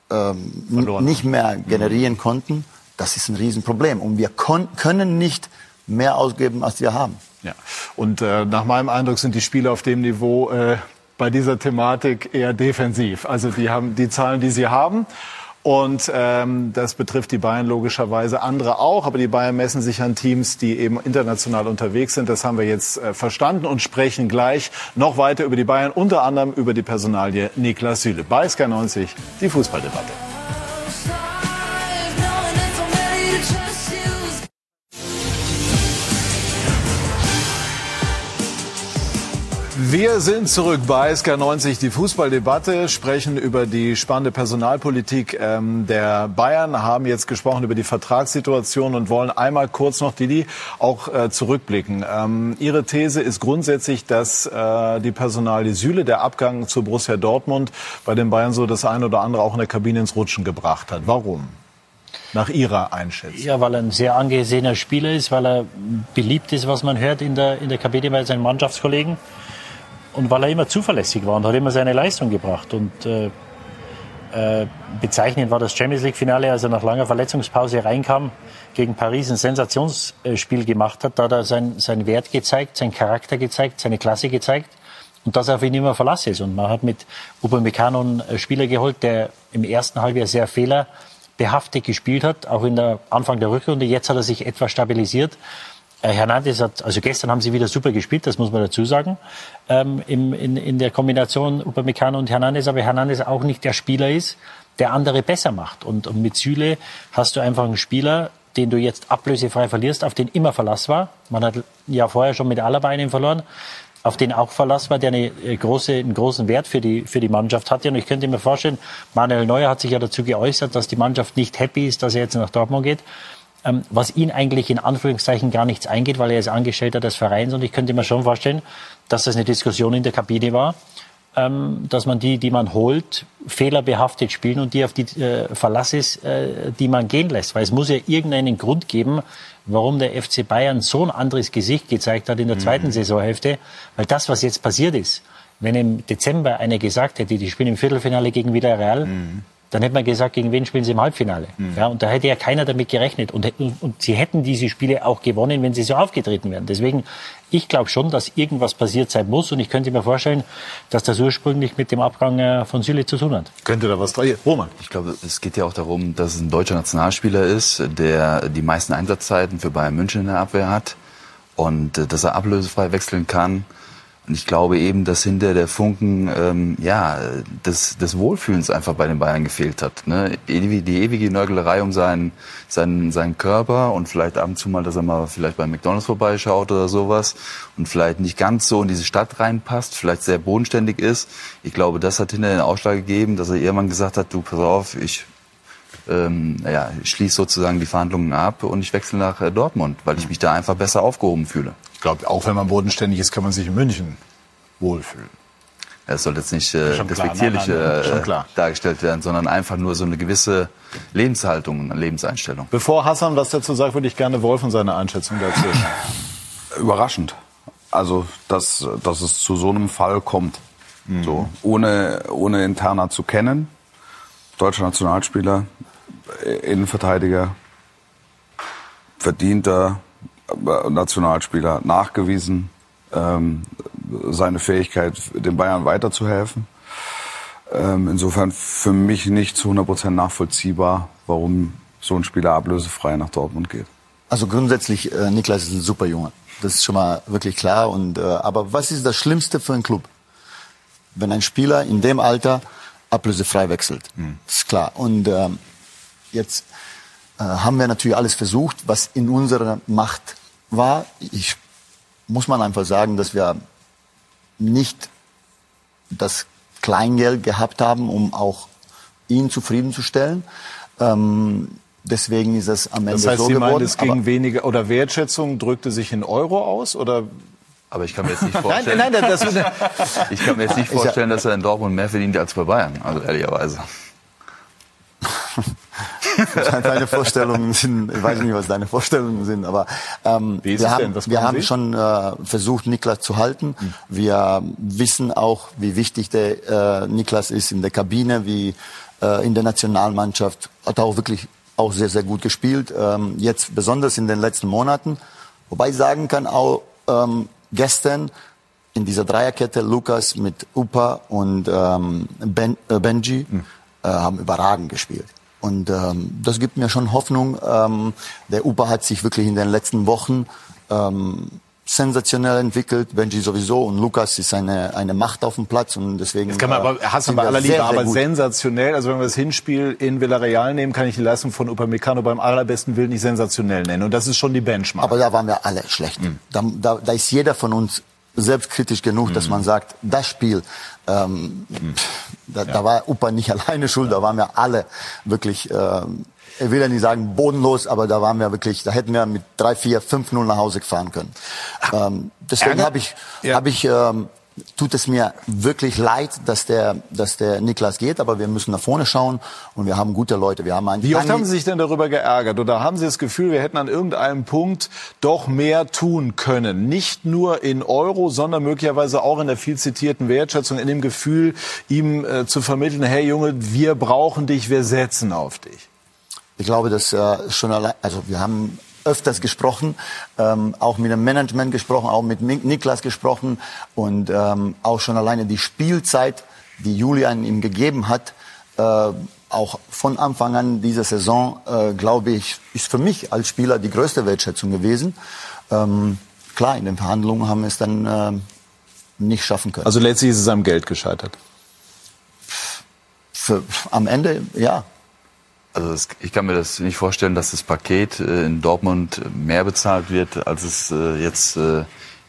ähm, nicht mehr generieren konnten, das ist ein Riesenproblem. Und wir können nicht mehr ausgeben, als wir haben. Ja. Und äh, nach meinem Eindruck sind die Spieler auf dem Niveau äh, bei dieser Thematik eher defensiv. Also die haben die Zahlen, die sie haben. Und ähm, das betrifft die Bayern logischerweise, andere auch. Aber die Bayern messen sich an Teams, die eben international unterwegs sind. Das haben wir jetzt äh, verstanden und sprechen gleich noch weiter über die Bayern, unter anderem über die Personalie Niklas Süle. Bei Sky 90 die Fußballdebatte. Wir sind zurück bei SK90, die Fußballdebatte, sprechen über die spannende Personalpolitik ähm, der Bayern, haben jetzt gesprochen über die Vertragssituation und wollen einmal kurz noch, Didi, auch äh, zurückblicken. Ähm, Ihre These ist grundsätzlich, dass äh, die Personalie Süle, der Abgang zu Borussia Dortmund, bei den Bayern so das eine oder andere auch in der Kabine ins Rutschen gebracht hat. Warum? Nach Ihrer Einschätzung? Ja, weil er ein sehr angesehener Spieler ist, weil er beliebt ist, was man hört in der, in der Kabine bei seinen Mannschaftskollegen und weil er immer zuverlässig war und hat immer seine Leistung gebracht. Und äh, äh, bezeichnend war das Champions League-Finale, als er nach langer Verletzungspause reinkam, gegen Paris ein Sensationsspiel gemacht hat. Da hat er sein, seinen Wert gezeigt, seinen Charakter gezeigt, seine Klasse gezeigt und dass er auf ihn immer Verlass ist. Und man hat mit Upamecano einen Spieler geholt, der im ersten Halbjahr sehr fehlerbehaftet gespielt hat, auch in der Anfang der Rückrunde. Jetzt hat er sich etwas stabilisiert. Äh, Hernandez hat, also gestern haben sie wieder super gespielt, das muss man dazu sagen, ähm, im, in, in der Kombination Upamecano und Hernandez, aber Hernandez auch nicht der Spieler ist, der andere besser macht. Und, und mit Süle hast du einfach einen Spieler, den du jetzt ablösefrei verlierst, auf den immer Verlass war. Man hat ja vorher schon mit Alaba einen verloren, auf den auch Verlass war, der eine äh, große, einen großen Wert für die, für die Mannschaft hatte. Und ich könnte mir vorstellen, Manuel Neuer hat sich ja dazu geäußert, dass die Mannschaft nicht happy ist, dass er jetzt nach Dortmund geht ähm, was ihn eigentlich in Anführungszeichen gar nichts eingeht, weil er ist Angestellter des Vereins und ich könnte mir schon vorstellen, dass das eine Diskussion in der Kabine war, ähm, dass man die, die man holt, fehlerbehaftet spielen und die auf die äh, Verlass ist, äh, die man gehen lässt. Weil es muss ja irgendeinen Grund geben, warum der FC Bayern so ein anderes Gesicht gezeigt hat in der zweiten mhm. Saisonhälfte. Weil das, was jetzt passiert ist, wenn im Dezember einer gesagt hätte, die spielen im Viertelfinale gegen Villarreal, mhm dann hätte man gesagt, gegen wen spielen sie im Halbfinale? Mhm. Ja, und da hätte ja keiner damit gerechnet. Und, und sie hätten diese Spiele auch gewonnen, wenn sie so aufgetreten wären. Deswegen, ich glaube schon, dass irgendwas passiert sein muss. Und ich könnte mir vorstellen, dass das ursprünglich mit dem Abgang äh, von Süle zu tun hat. Könnte da was dran? Roman? Ich glaube, es geht ja auch darum, dass es ein deutscher Nationalspieler ist, der die meisten Einsatzzeiten für Bayern München in der Abwehr hat. Und äh, dass er ablösefrei wechseln kann. Und ich glaube eben, dass hinter der Funken ähm, ja des, des Wohlfühlens einfach bei den Bayern gefehlt hat. Ne? Die ewige Nörgelerei um seinen, seinen, seinen Körper und vielleicht ab und zu mal, dass er mal vielleicht bei McDonalds vorbeischaut oder sowas und vielleicht nicht ganz so in diese Stadt reinpasst, vielleicht sehr bodenständig ist. Ich glaube, das hat hinter den Ausschlag gegeben, dass er irgendwann gesagt hat, du pass auf, ich ähm, ich schließe sozusagen die Verhandlungen ab und ich wechsle nach äh, Dortmund, weil ich mich da einfach besser aufgehoben fühle. Ich glaube, auch wenn man bodenständig ist, kann man sich in München wohlfühlen. Es soll jetzt nicht äh, despektierlich äh, dargestellt werden, sondern einfach nur so eine gewisse Lebenshaltung, eine Lebenseinstellung. Bevor Hassan was dazu sagt, würde ich gerne Wolf und seine Einschätzung dazu. [laughs] Überraschend. Also, dass, dass es zu so einem Fall kommt. Mhm. So, ohne, ohne Interna zu kennen. Deutscher Nationalspieler, äh, Innenverteidiger, verdienter Nationalspieler nachgewiesen, ähm, seine Fähigkeit, den Bayern weiterzuhelfen. Ähm, insofern für mich nicht zu 100% nachvollziehbar, warum so ein Spieler ablösefrei nach Dortmund geht. Also grundsätzlich, äh, Niklas ist ein super Junge. Das ist schon mal wirklich klar. Und, äh, aber was ist das Schlimmste für einen Club? Wenn ein Spieler in dem Alter ablösefrei wechselt. Mhm. Das ist klar. Und ähm, jetzt äh, haben wir natürlich alles versucht, was in unserer Macht war. Ich muss man einfach sagen, dass wir nicht das Kleingeld gehabt haben, um auch ihn zufriedenzustellen. Ähm, deswegen ist es am Ende das heißt, so Sie geworden. Meinen, es ging weniger oder Wertschätzung drückte sich in Euro aus oder aber ich kann mir jetzt nicht [laughs] vorstellen, nein, nein, das, [laughs] ich kann mir jetzt nicht vorstellen, dass er in Dortmund mehr verdient als bei Bayern, also ehrlicherweise. Deine Vorstellungen sind, ich weiß nicht, was deine Vorstellungen sind, aber ähm, wir haben, wir haben schon äh, versucht, Niklas zu halten. Mhm. Wir wissen auch, wie wichtig der äh, Niklas ist in der Kabine, wie äh, in der Nationalmannschaft. Hat auch wirklich auch sehr, sehr gut gespielt. Ähm, jetzt besonders in den letzten Monaten. Wobei ich sagen kann auch, ähm, gestern in dieser Dreierkette Lukas mit Upa und ähm, ben, äh, Benji äh, haben überragend gespielt. Und ähm, das gibt mir schon Hoffnung. Ähm, der Upa hat sich wirklich in den letzten Wochen ähm, sensationell entwickelt. Benji sowieso und Lukas ist eine, eine Macht auf dem Platz und deswegen. Das kann man aber, äh, Hassan sind bei aller sehr, Liebe, sehr aber gut. sensationell. Also wenn wir das Hinspiel in Villarreal nehmen, kann ich die Leistung von Upamecano beim allerbesten Willen nicht sensationell nennen. Und das ist schon die Benchmark. Aber da waren wir alle schlecht. Da, da, da ist jeder von uns selbstkritisch genug, dass man sagt, das Spiel, ähm, da, da war Upa nicht [laughs] alleine schuld, da waren wir alle wirklich, ähm, ich will ja nicht sagen bodenlos, aber da waren wir wirklich, da hätten wir mit 3, 4, 5, 0 nach Hause fahren können. Ähm, deswegen habe ich, Ja. hab ich ähm, tut es mir wirklich leid, dass der, dass der Niklas geht, aber wir müssen nach vorne schauen und wir haben gute Leute. Wir haben einen Wie oft haben Sie sich denn darüber geärgert? Oder haben Sie das Gefühl, wir hätten an irgendeinem Punkt doch mehr tun können? Nicht nur in Euro, sondern möglicherweise auch in der viel zitierten Wertschätzung, in dem Gefühl, ihm äh, zu vermitteln, hey Junge, wir brauchen dich, wir setzen auf dich. Ich glaube, dass äh, schon allein, also wir haben öfters gesprochen, ähm, auch mit dem Management gesprochen, auch mit Nik- Niklas gesprochen und ähm, auch schon alleine die Spielzeit, die Julian ihm gegeben hat, äh, auch von Anfang an dieser Saison, äh, glaube ich, ist für mich als Spieler die größte Wertschätzung gewesen. Ähm, klar, in den Verhandlungen haben wir es dann ähm, nicht schaffen können. Also letztlich ist es am Geld gescheitert. Für, am Ende, ja, Also das, ich kann mir das nicht vorstellen, dass das Paket äh, in Dortmund mehr bezahlt wird, als es äh, jetzt äh,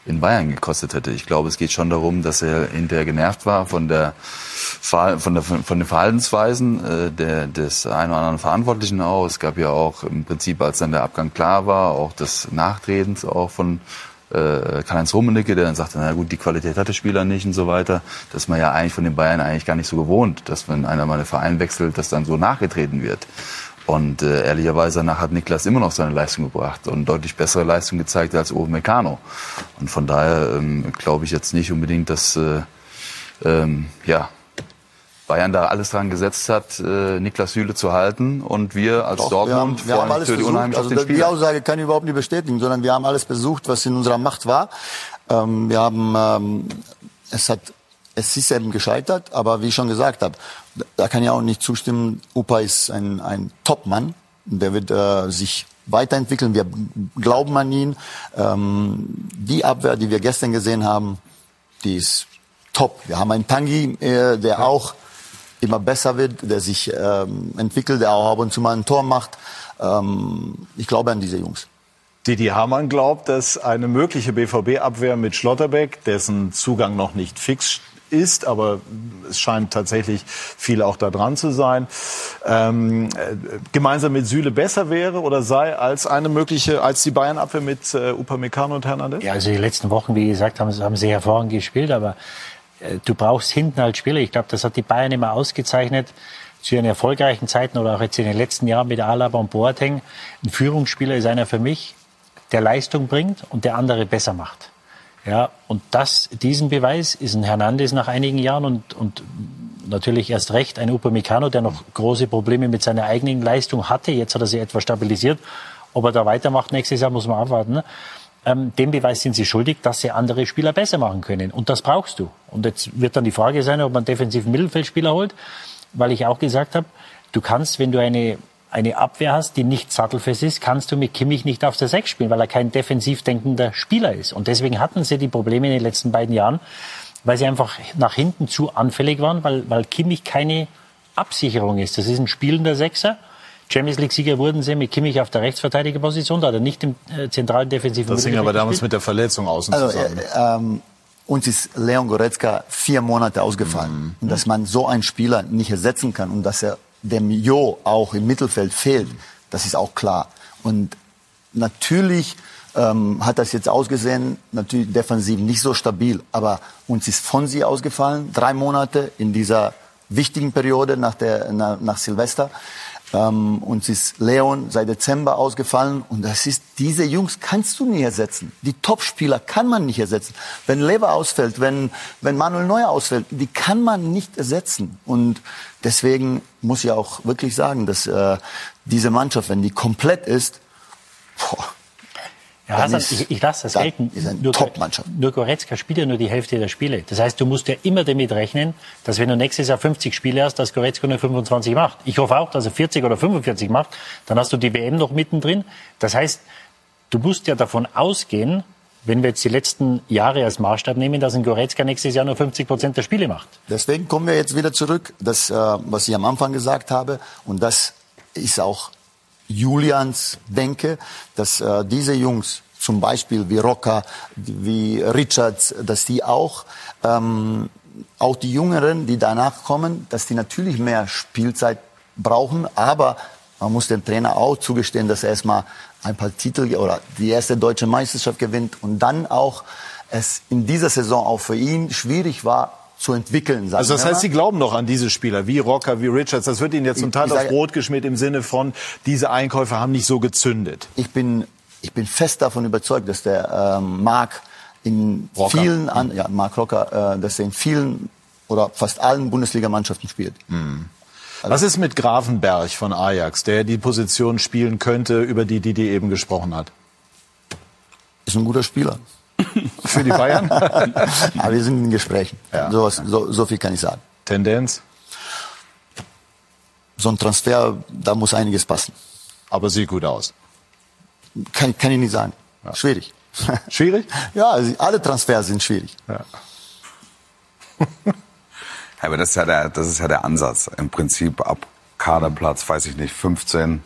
in Bayern gekostet hätte. Ich glaube, es geht schon darum, dass er hinterher genervt war von der von, der, von den Verhaltensweisen äh, der, des einen oder anderen Verantwortlichen auch. Es gab ja auch im Prinzip, als dann der Abgang klar war, auch des Nachtretens auch von äh, Karl-Heinz Rummenigge, der dann sagte, na gut, die Qualität hat der Spieler nicht und so weiter. Das ist man ja eigentlich von den Bayern eigentlich gar nicht so gewohnt, dass wenn einer mal einen Verein wechselt, dass dann so nachgetreten wird. Und äh, ehrlicherweise danach hat Niklas immer noch seine Leistung gebracht und deutlich bessere Leistung gezeigt als Owe Meccano. Und von daher ähm, glaube ich jetzt nicht unbedingt, dass äh, ähm, ja, Bayern da alles dran gesetzt hat, äh, Niklas Süle zu halten und wir als Doch, Dortmund wir haben, wir haben freuen uns alles natürlich versucht. unheimlich Also die Spieler. Aussage kann ich überhaupt nicht bestätigen, sondern wir haben alles versucht, was in unserer Macht war. Ähm, wir haben, ähm, es hat, es ist eben gescheitert, aber wie ich schon gesagt habe, da- da kann ich auch nicht zustimmen. Upa ist ein, ein Top-Mann, der wird äh, sich weiterentwickeln. Wir glauben an ihn. Ähm, die Abwehr, die wir gestern gesehen haben, die ist top. Wir haben einen Tangi, äh, der auch immer besser wird, der sich ähm, entwickelt, der auch ab und zu mal ein Tor macht. Ähm, ich glaube an diese Jungs. Didi Hamann glaubt, dass eine mögliche BVB-Abwehr mit Schlotterbeck, dessen Zugang noch nicht fix ist, aber es scheint tatsächlich viel auch da dran zu sein, ähm, äh, gemeinsam mit Süle besser wäre oder sei als eine mögliche, als die Bayern-Abwehr mit äh, Upamecano und Hernandez? Ja, also die letzten Wochen, wie gesagt, haben, haben sie hervorragend gespielt, aber du brauchst hinten als Spieler, ich glaube, das hat die Bayern immer ausgezeichnet, zu ihren erfolgreichen Zeiten oder auch jetzt in den letzten Jahren mit Alaba und Boateng. Ein Führungsspieler ist einer für mich, der Leistung bringt und der andere besser macht. Ja, und das, diesen Beweis ist ein Hernandez nach einigen Jahren und, und natürlich erst recht ein Upamecano, der noch große Probleme mit seiner eigenen Leistung hatte. Jetzt hat er sie etwas stabilisiert. Ob er da weitermacht nächstes Jahr, muss man abwarten. Ähm, dem Beweis sind sie schuldig, dass sie andere Spieler besser machen können. Und das brauchst du. Und jetzt wird dann die Frage sein, ob man defensiven Mittelfeldspieler holt, weil ich auch gesagt habe, du kannst, wenn du eine eine Abwehr hast, die nicht sattelfest ist, kannst du mit Kimmich nicht auf der Sechs spielen, weil er kein defensiv denkender Spieler ist. Und deswegen hatten sie die Probleme in den letzten beiden Jahren, weil sie einfach nach hinten zu anfällig waren, weil, weil Kimmich keine Absicherung ist. Das ist ein spielender Sechser. Champions League-Sieger wurden sie mit Kimmich auf der Rechtsverteidigerposition, da hat er nicht im äh, zentralen defensiven Das hing aber damals gespielt. mit der Verletzung außen Also, zusammen. äh, ähm, uns ist Leon Goretzka vier Monate ausgefallen. Und dass man so einen Spieler nicht ersetzen kann und dass er dem Jo auch im Mittelfeld fehlt, das ist auch klar. Und natürlich ähm, hat das jetzt ausgesehen, natürlich defensiv nicht so stabil, aber uns ist Fonsi ausgefallen, drei Monate in dieser wichtigen Periode nach, der, nach, nach Silvester. Ähm, uns ist Leon seit Dezember ausgefallen und das ist, diese Jungs kannst du nicht ersetzen. Die Topspieler kann man nicht ersetzen. Wenn Lever ausfällt, wenn, wenn Manuel Neuer ausfällt, die kann man nicht ersetzen. Und deswegen muss ich auch wirklich sagen, dass äh, diese Mannschaft, wenn die komplett ist, boah, Ja, Hasan, ich, ich lasse das gelten. Ist eine nur, Top-Mannschaft. Nur Goretzka spielt ja nur die Hälfte der Spiele. Das heißt, du musst ja immer damit rechnen, dass wenn du nächstes Jahr 50 Spiele hast, dass Goretzka nur 25 macht. Ich hoffe auch, dass er 40 oder 45 macht. Dann hast du die WM noch mittendrin. Das heißt, du musst ja davon ausgehen, wenn wir jetzt die letzten Jahre als Maßstab nehmen, dass ein Goretzka nächstes Jahr nur 50 Prozent der Spiele macht. Deswegen kommen wir jetzt wieder zurück, das, äh, was ich am Anfang gesagt habe. Und das ist auch Julians Denke, dass äh, diese Jungs, zum Beispiel wie Rocker, wie Richards, dass die auch, ähm, auch die Jüngeren, die danach kommen, dass die natürlich mehr Spielzeit brauchen, aber man muss dem Trainer auch zugestehen, dass er erstmal ein paar Titel oder die erste deutsche Meisterschaft gewinnt und dann auch es in dieser Saison auch für ihn schwierig war, zu entwickeln. Also das heißt, Sie glauben noch an diese Spieler, wie Rocker, wie Richards. Das wird Ihnen jetzt zum Teil aufs Brot geschmiert im Sinne von, diese Einkäufe haben nicht so gezündet. Ich bin, ich bin fest davon überzeugt, dass der ähm, Mark in Rocker. vielen, an, ja, Mark Rocker, äh, dass er in vielen oder fast allen Bundesligamannschaften spielt. Mhm. Also Was ist mit Grafenberg von Ajax, der die Position spielen könnte, über die Didi eben gesprochen hat? Ist ein guter Spieler. [laughs] Für die Bayern? [laughs] Aber wir sind in Gesprächen. Ja. So, so, so viel kann ich sagen. Tendenz? So ein Transfer, da muss einiges passen. Aber sieht gut aus. Kann, kann ich nicht sagen. Ja. Schwierig. [laughs] Schwierig? ja, also alle Transfers sind schwierig. Ja. Aber das ist ja der, das ist ja der Ansatz. Im Prinzip ab Kaderplatz, weiß ich nicht, 15,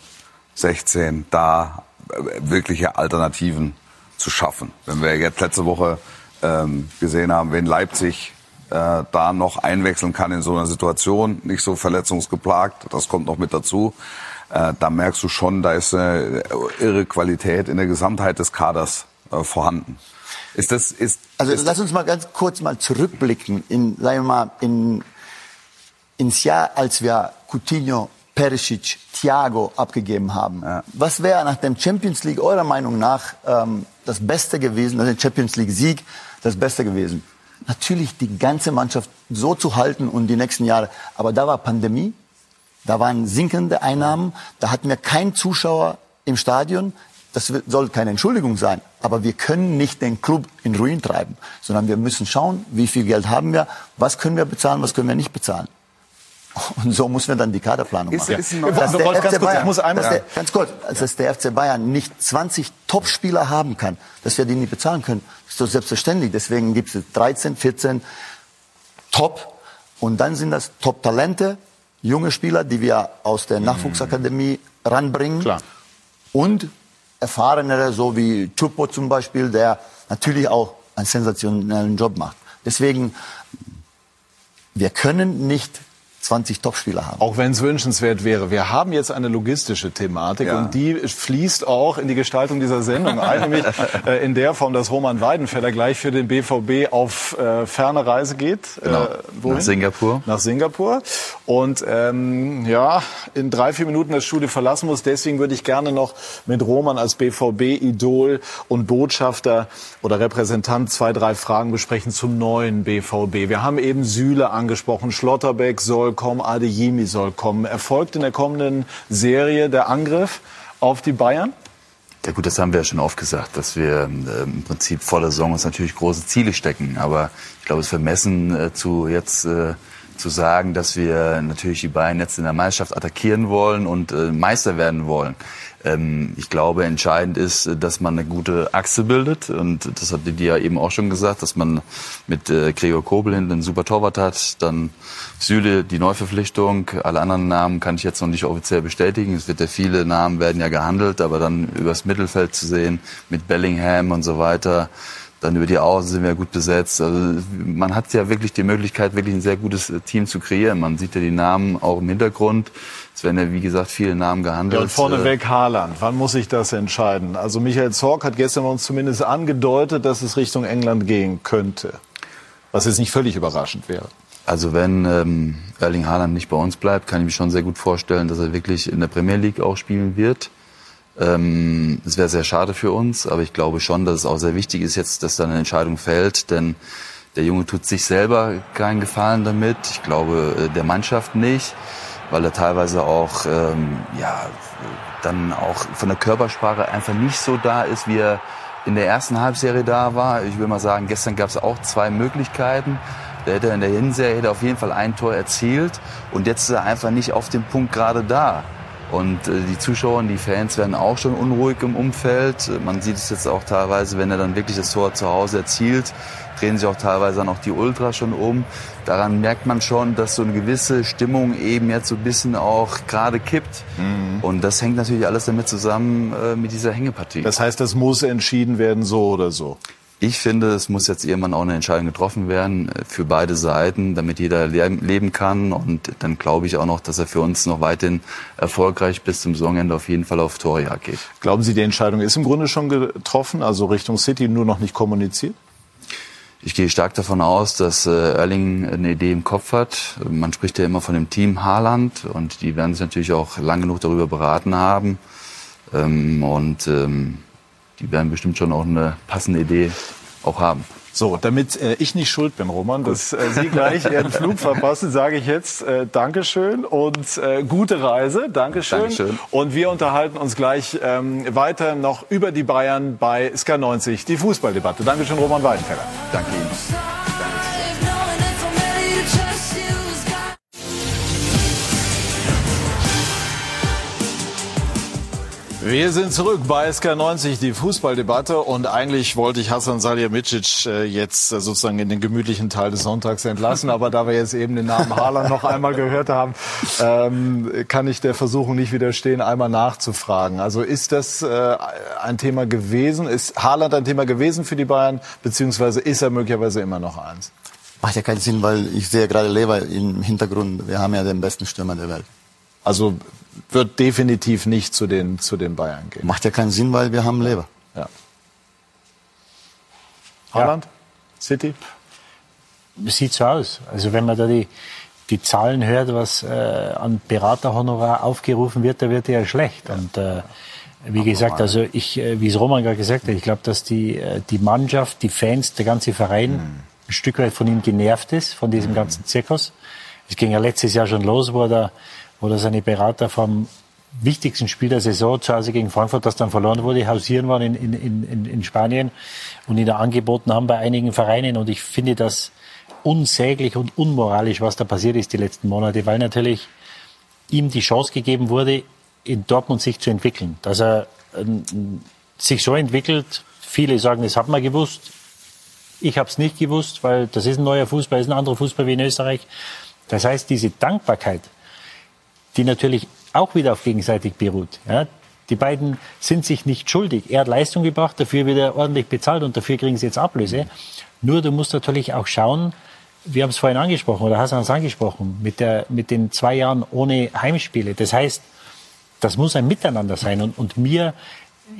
16, da äh, wirkliche Alternativen zu schaffen. Wenn wir jetzt letzte Woche ähm, gesehen haben, wen Leipzig äh, da noch einwechseln kann in so einer Situation, nicht so verletzungsgeplagt, das kommt noch mit dazu. Äh, da merkst du schon, da ist eine irre Qualität in der Gesamtheit des Kaders äh, vorhanden. Ist das, ist, also ist lass uns mal ganz kurz mal zurückblicken in, sagen wir mal, in, ins Jahr, als wir Coutinho Perisic, Thiago abgegeben haben. Ja. Was wäre nach dem Champions League eurer Meinung nach ähm, das Beste gewesen, also den Champions League Sieg, das Beste gewesen? Natürlich die ganze Mannschaft so zu halten und die nächsten Jahre. Aber da war Pandemie, da waren sinkende Einnahmen, da hatten wir keinen Zuschauer im Stadion. Das soll keine Entschuldigung sein, aber wir können nicht den Club in Ruin treiben, sondern wir müssen schauen, wie viel Geld haben wir, was können wir bezahlen, was können wir nicht bezahlen. [laughs] Und so muss man dann die Kaderplanung machen. Ist, ist dass der FC Bayern, muss einmal, der, ganz kurz, dass der FC Bayern nicht 20 Topspieler haben kann, dass wir die nicht bezahlen können, ist doch selbstverständlich. Deswegen gibt es 13, 14 Top und dann sind das Top-Talente, junge Spieler, die wir aus der Nachwuchsakademie ranbringen Klar. und erfahrenere, so wie Chupo zum Beispiel, der natürlich auch einen sensationellen Job macht. Deswegen, wir können nicht 20 Topspieler haben. Auch wenn es wünschenswert wäre. Wir haben jetzt eine logistische Thematik ja. und die fließt auch in die Gestaltung dieser Sendung ein, [laughs] nämlich äh, in der Form, dass Roman Weidenfeller gleich für den BVB auf äh, ferne Reise geht. Genau. Äh, Nach Singapur. Nach Singapur. Und ähm, ja, in drei, vier Minuten das Studio verlassen muss. Deswegen würde ich gerne noch mit Roman als BVB-Idol und Botschafter oder Repräsentant zwei, drei Fragen besprechen zum neuen BVB. Wir haben eben Süle angesprochen, Schlotterbeck soll kommen, Adeyemi soll kommen. Erfolgt in der kommenden Serie der Angriff auf die Bayern? Ja gut, das haben wir ja schon oft gesagt, dass wir äh, im Prinzip vor der Saison uns natürlich große Ziele stecken. Aber ich glaube, es ist vermessen äh, zu jetzt äh, zu sagen, dass wir natürlich die Bayern jetzt in der Meisterschaft attackieren wollen und äh, Meister werden wollen. Ähm, ich glaube, entscheidend ist, dass man eine gute Achse bildet. Und das hat die ja eben auch schon gesagt, dass man mit äh, Gregor Kobel hinten einen super Torwart hat. Dann Süle, die Neuverpflichtung. Alle anderen Namen kann ich jetzt noch nicht offiziell bestätigen. Es wird ja viele Namen werden ja gehandelt, aber dann übers Mittelfeld zu sehen mit Bellingham und so weiter. Dann über die Außen sind wir gut besetzt. Also man hat ja wirklich die Möglichkeit, wirklich ein sehr gutes äh, Team zu kreieren. Man sieht ja die Namen auch im Hintergrund. Es werden ja, wie gesagt, viele Namen gehandelt. Ja, und vorneweg Haaland. Wann muss ich das entscheiden? Also Michael Zorc hat gestern uns zumindest angedeutet, dass es Richtung England gehen könnte. Was jetzt nicht völlig überraschend wäre. Also wenn ähm, Erling Haaland nicht bei uns bleibt, kann ich mir schon sehr gut vorstellen, dass er wirklich in der Premier League auch spielen wird. Ähm, es wäre sehr schade für uns, aber ich glaube schon, dass es auch sehr wichtig ist jetzt, dass da eine Entscheidung fällt, denn der Junge tut sich selber keinen Gefallen damit. Ich glaube äh, der Mannschaft nicht weil er teilweise auch, ähm, ja, dann auch von der Körpersprache einfach nicht so da ist, wie er in der ersten Halbserie da war. Ich will mal sagen, gestern gab es auch zwei Möglichkeiten. Der hätte in der Hinserie hätte auf jeden Fall ein Tor erzielt und jetzt ist er einfach nicht auf dem Punkt gerade da. Und äh, die Zuschauer und die Fans werden auch schon unruhig im Umfeld. Man sieht es jetzt auch teilweise, wenn er dann wirklich das Tor zu Hause erzielt, drehen sich auch teilweise dann auch die Ultras schon um. Daran merkt man schon, dass so eine gewisse Stimmung eben jetzt so ein bisschen auch gerade kippt. Mhm. Und das hängt natürlich alles damit zusammen äh, mit dieser Hängepartie. Das heißt, das muss entschieden werden, so oder so. Ich finde, es muss jetzt irgendwann auch eine Entscheidung getroffen werden äh, für beide Seiten, damit jeder leben kann. Und dann glaube ich auch noch, dass er für uns noch weiterhin erfolgreich bis zum Saisonende auf jeden Fall auf Torjagd geht. Glauben Sie, die Entscheidung ist im Grunde schon getroffen, also Richtung City nur noch nicht kommuniziert? Ich gehe stark davon aus, dass äh, Erling eine Idee im Kopf hat. Man spricht ja immer von dem Team Haaland und die werden sich natürlich auch lang genug darüber beraten haben. Ähm, und ähm, die werden bestimmt schon auch eine passende Idee auch haben. So, damit äh, ich nicht schuld bin, Roman, dass äh, Sie gleich Ihren [laughs] Flug verpassen, sage ich jetzt äh, Dankeschön und äh, gute Reise. Dankeschön. Dankeschön. Und wir unterhalten uns gleich ähm, weiter noch über die Bayern bei SK90, die Fußballdebatte. Dankeschön, Roman Weidenfeller. Danke Ihnen. Wir sind zurück bei SK90, die Fußballdebatte. Und eigentlich wollte ich Hassan Salihamidzic äh, jetzt äh, sozusagen in den gemütlichen Teil des Sonntags entlassen. Aber da wir jetzt eben den Namen [laughs] Haaland noch einmal gehört haben, ähm, kann ich der Versuchung nicht widerstehen, einmal nachzufragen. Also ist das äh, ein Thema gewesen? Ist Haaland ein Thema gewesen für die Bayern? Beziehungsweise ist er möglicherweise immer noch eins? Macht ja keinen Sinn, weil ich sehe gerade Lever im Hintergrund. Wir haben ja den besten Stürmer der Welt. Also wird definitiv nicht zu den, zu den Bayern gehen. Macht ja keinen Sinn, weil wir haben Leber. Ja. Haaland? Ja. City? Sieht so aus. Also wenn man da die, die Zahlen hört, was äh, an Beraterhonorar aufgerufen wird, da wird er ja schlecht. Ja. Und äh, wie gesagt, also ich, äh, wie es Roman gerade gesagt hat, ich glaube, dass die, äh, die Mannschaft, die Fans, der ganze Verein mhm. ein Stück weit von ihm genervt ist, von diesem mhm. ganzen Zirkus. Es ging ja letztes Jahr schon los, wo er da oder seine Berater vom wichtigsten Spiel der Saison zu Hause gegen Frankfurt, das dann verloren wurde, hausieren waren in, in, in, in Spanien und ihn da angeboten haben bei einigen Vereinen. Und ich finde das unsäglich und unmoralisch, was da passiert ist die letzten Monate, weil natürlich ihm die Chance gegeben wurde, in Dortmund sich zu entwickeln. Dass er äh, sich so entwickelt, viele sagen, das hat man gewusst. Ich habe es nicht gewusst, weil das ist ein neuer Fußball, ist ein anderer Fußball wie in Österreich. Das heißt, diese Dankbarkeit, die natürlich auch wieder auf gegenseitig beruht. Ja, die beiden sind sich nicht schuldig. Er hat Leistung gebracht, dafür wird er ordentlich bezahlt und dafür kriegen sie jetzt Ablöse. Nur du musst natürlich auch schauen, wir haben es vorhin angesprochen oder Hassan es angesprochen, mit, der, mit den zwei Jahren ohne Heimspiele. Das heißt, das muss ein Miteinander sein. Und, und mir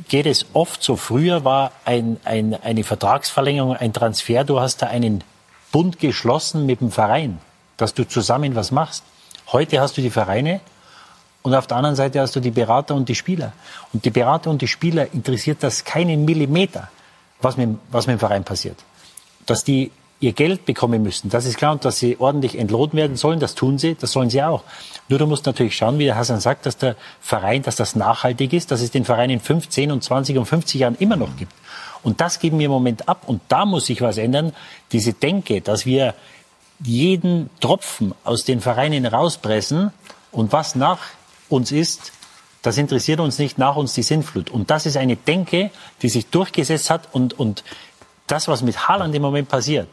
geht es oft so, früher war ein, ein, eine Vertragsverlängerung, ein Transfer, du hast da einen Bund geschlossen mit dem Verein, dass du zusammen was machst. Heute hast du die Vereine und auf der anderen Seite hast du die Berater und die Spieler. Und die Berater und die Spieler interessiert das keinen Millimeter, was mit, was mit dem Verein passiert. Dass die ihr Geld bekommen müssen, das ist klar. Und dass sie ordentlich entlohnt werden sollen, das tun sie, das sollen sie auch. Nur du musst natürlich schauen, wie der Hassan sagt, dass der Verein, dass das nachhaltig ist, dass es den Verein in 15 und 20 und 50 Jahren immer noch gibt. Und das geben wir im Moment ab. Und da muss sich was ändern. Diese Denke, dass wir jeden Tropfen aus den Vereinen rauspressen und was nach uns ist, das interessiert uns nicht, nach uns die Sintflut. Und das ist eine Denke, die sich durchgesetzt hat und, und das, was mit Haaland im Moment passiert,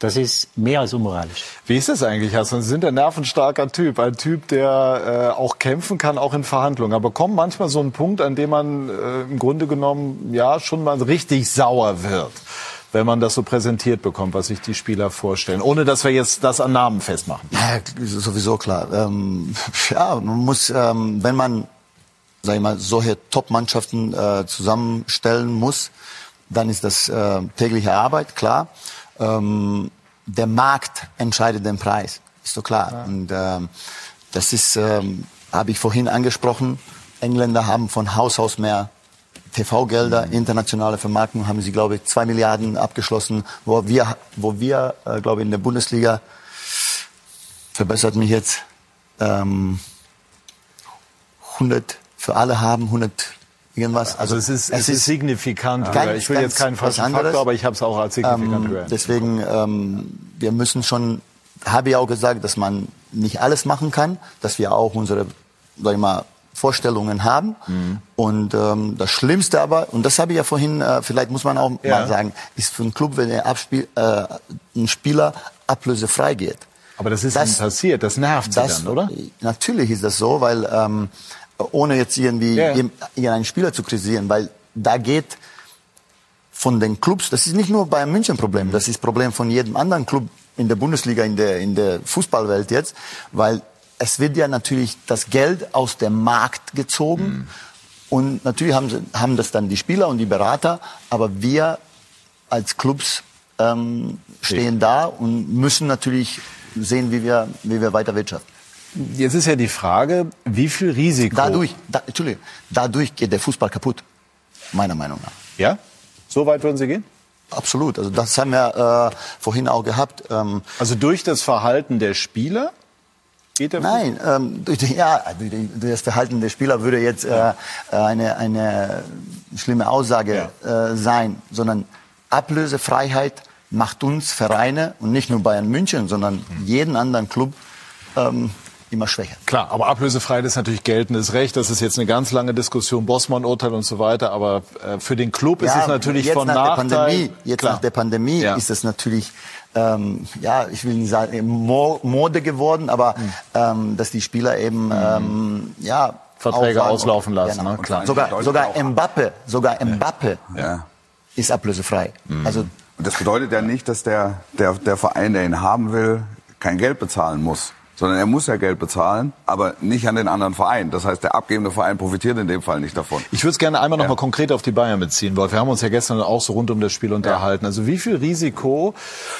das ist mehr als unmoralisch. Wie ist das eigentlich, Hassan? Sie sind ein nervenstarker Typ, ein Typ, der äh, auch kämpfen kann, auch in Verhandlungen. Aber kommt manchmal so ein Punkt, an dem man äh, im Grunde genommen ja schon mal richtig sauer wird wenn man das so präsentiert bekommt, was sich die Spieler vorstellen, ohne dass wir jetzt das an Namen festmachen. Ja, sowieso klar. Ähm, ja, man muss, ähm, wenn man, sag ich mal, solche Top-Mannschaften äh, zusammenstellen muss, dann ist das äh, tägliche Arbeit, klar. Ähm, der Markt entscheidet den Preis, ist so klar. Ja. Und ähm, das ist, ähm, habe ich vorhin angesprochen. Engländer haben von Haus aus mehr TV-Gelder, internationale Vermarktung haben sie, glaube ich, zwei Milliarden abgeschlossen, wo wir, wo wir, äh, glaube ich, in der Bundesliga verbessert mich jetzt ähm, 100 für alle haben, 100 irgendwas. Also, es ist, es ist signifikant. Ganz, höher. ich will jetzt keinen falschen. Faktor, aber ich habe es auch als signifikant Ähm, höher. deswegen, ähm, wir müssen schon, habe ich auch gesagt, dass man nicht alles machen kann, dass wir auch unsere, sag ich mal, Vorstellungen haben. Mhm. Und ähm, das Schlimmste aber, und das habe ich ja vorhin, äh, vielleicht muss man auch Ja. mal sagen, ist für einen Club, wenn der Abspiel, äh, ein Spieler ablösefrei geht. Aber das ist ihnen passiert, das nervt sie Das, dann, oder? Natürlich ist das so, weil ähm, ohne jetzt irgendwie Ja. irgendeinen Spieler zu kritisieren, weil da geht von den Clubs, das ist nicht nur Bayern München Problem, das ist Problem von jedem anderen Club in der Bundesliga, in der, in der Fußballwelt jetzt, weil es wird ja natürlich das Geld aus dem Markt gezogen und natürlich haben, sie, haben das dann die Spieler und die Berater, aber wir als Clubs ähm, stehen da und müssen natürlich sehen, wie wir, wie wir weiter wirtschaften. Jetzt ist ja die Frage, wie viel Risiko... Dadurch, da, Entschuldigung, dadurch geht der Fußball kaputt, meiner Meinung nach. Ja? So weit würden Sie gehen? Absolut. Also das haben wir äh, vorhin auch gehabt. Ähm, Also durch das Verhalten der Spieler Nein, ähm, durch, ja, durch, durch das Verhalten der Spieler würde jetzt äh, eine, eine schlimme Aussage äh, sein, sondern Ablösefreiheit macht uns Vereine und nicht nur Bayern München, sondern jeden anderen Club ähm, immer schwächer. Klar, aber Ablösefreiheit ist natürlich geltendes Recht. Das ist jetzt eine ganz lange Diskussion, Bossmann-Urteil und so weiter. Aber äh, für den Club ist es natürlich von nach Nachteil. Der Pandemie, jetzt Klar. nach der Pandemie Ja. ist es natürlich, ähm, ja, ich will nicht sagen Mo- Mode geworden, aber Hm. ähm, dass die Spieler eben, ähm, ja, Verträge auslaufen lassen, Genau. ne? Klar. Sogar, sogar Mbappe, sogar Mbappe Ja. ist ablösefrei. Also Und das bedeutet ja nicht, dass der, der, der Verein, der ihn haben will, kein Geld bezahlen muss. Sondern er muss ja Geld bezahlen, aber nicht an den anderen Verein. Das heißt, der abgebende Verein profitiert in dem Fall nicht davon. Ich würde es gerne einmal noch mal konkret auf die Bayern beziehen, Wolf. Wir haben uns ja gestern auch so rund um das Spiel unterhalten. Also wie viel Risiko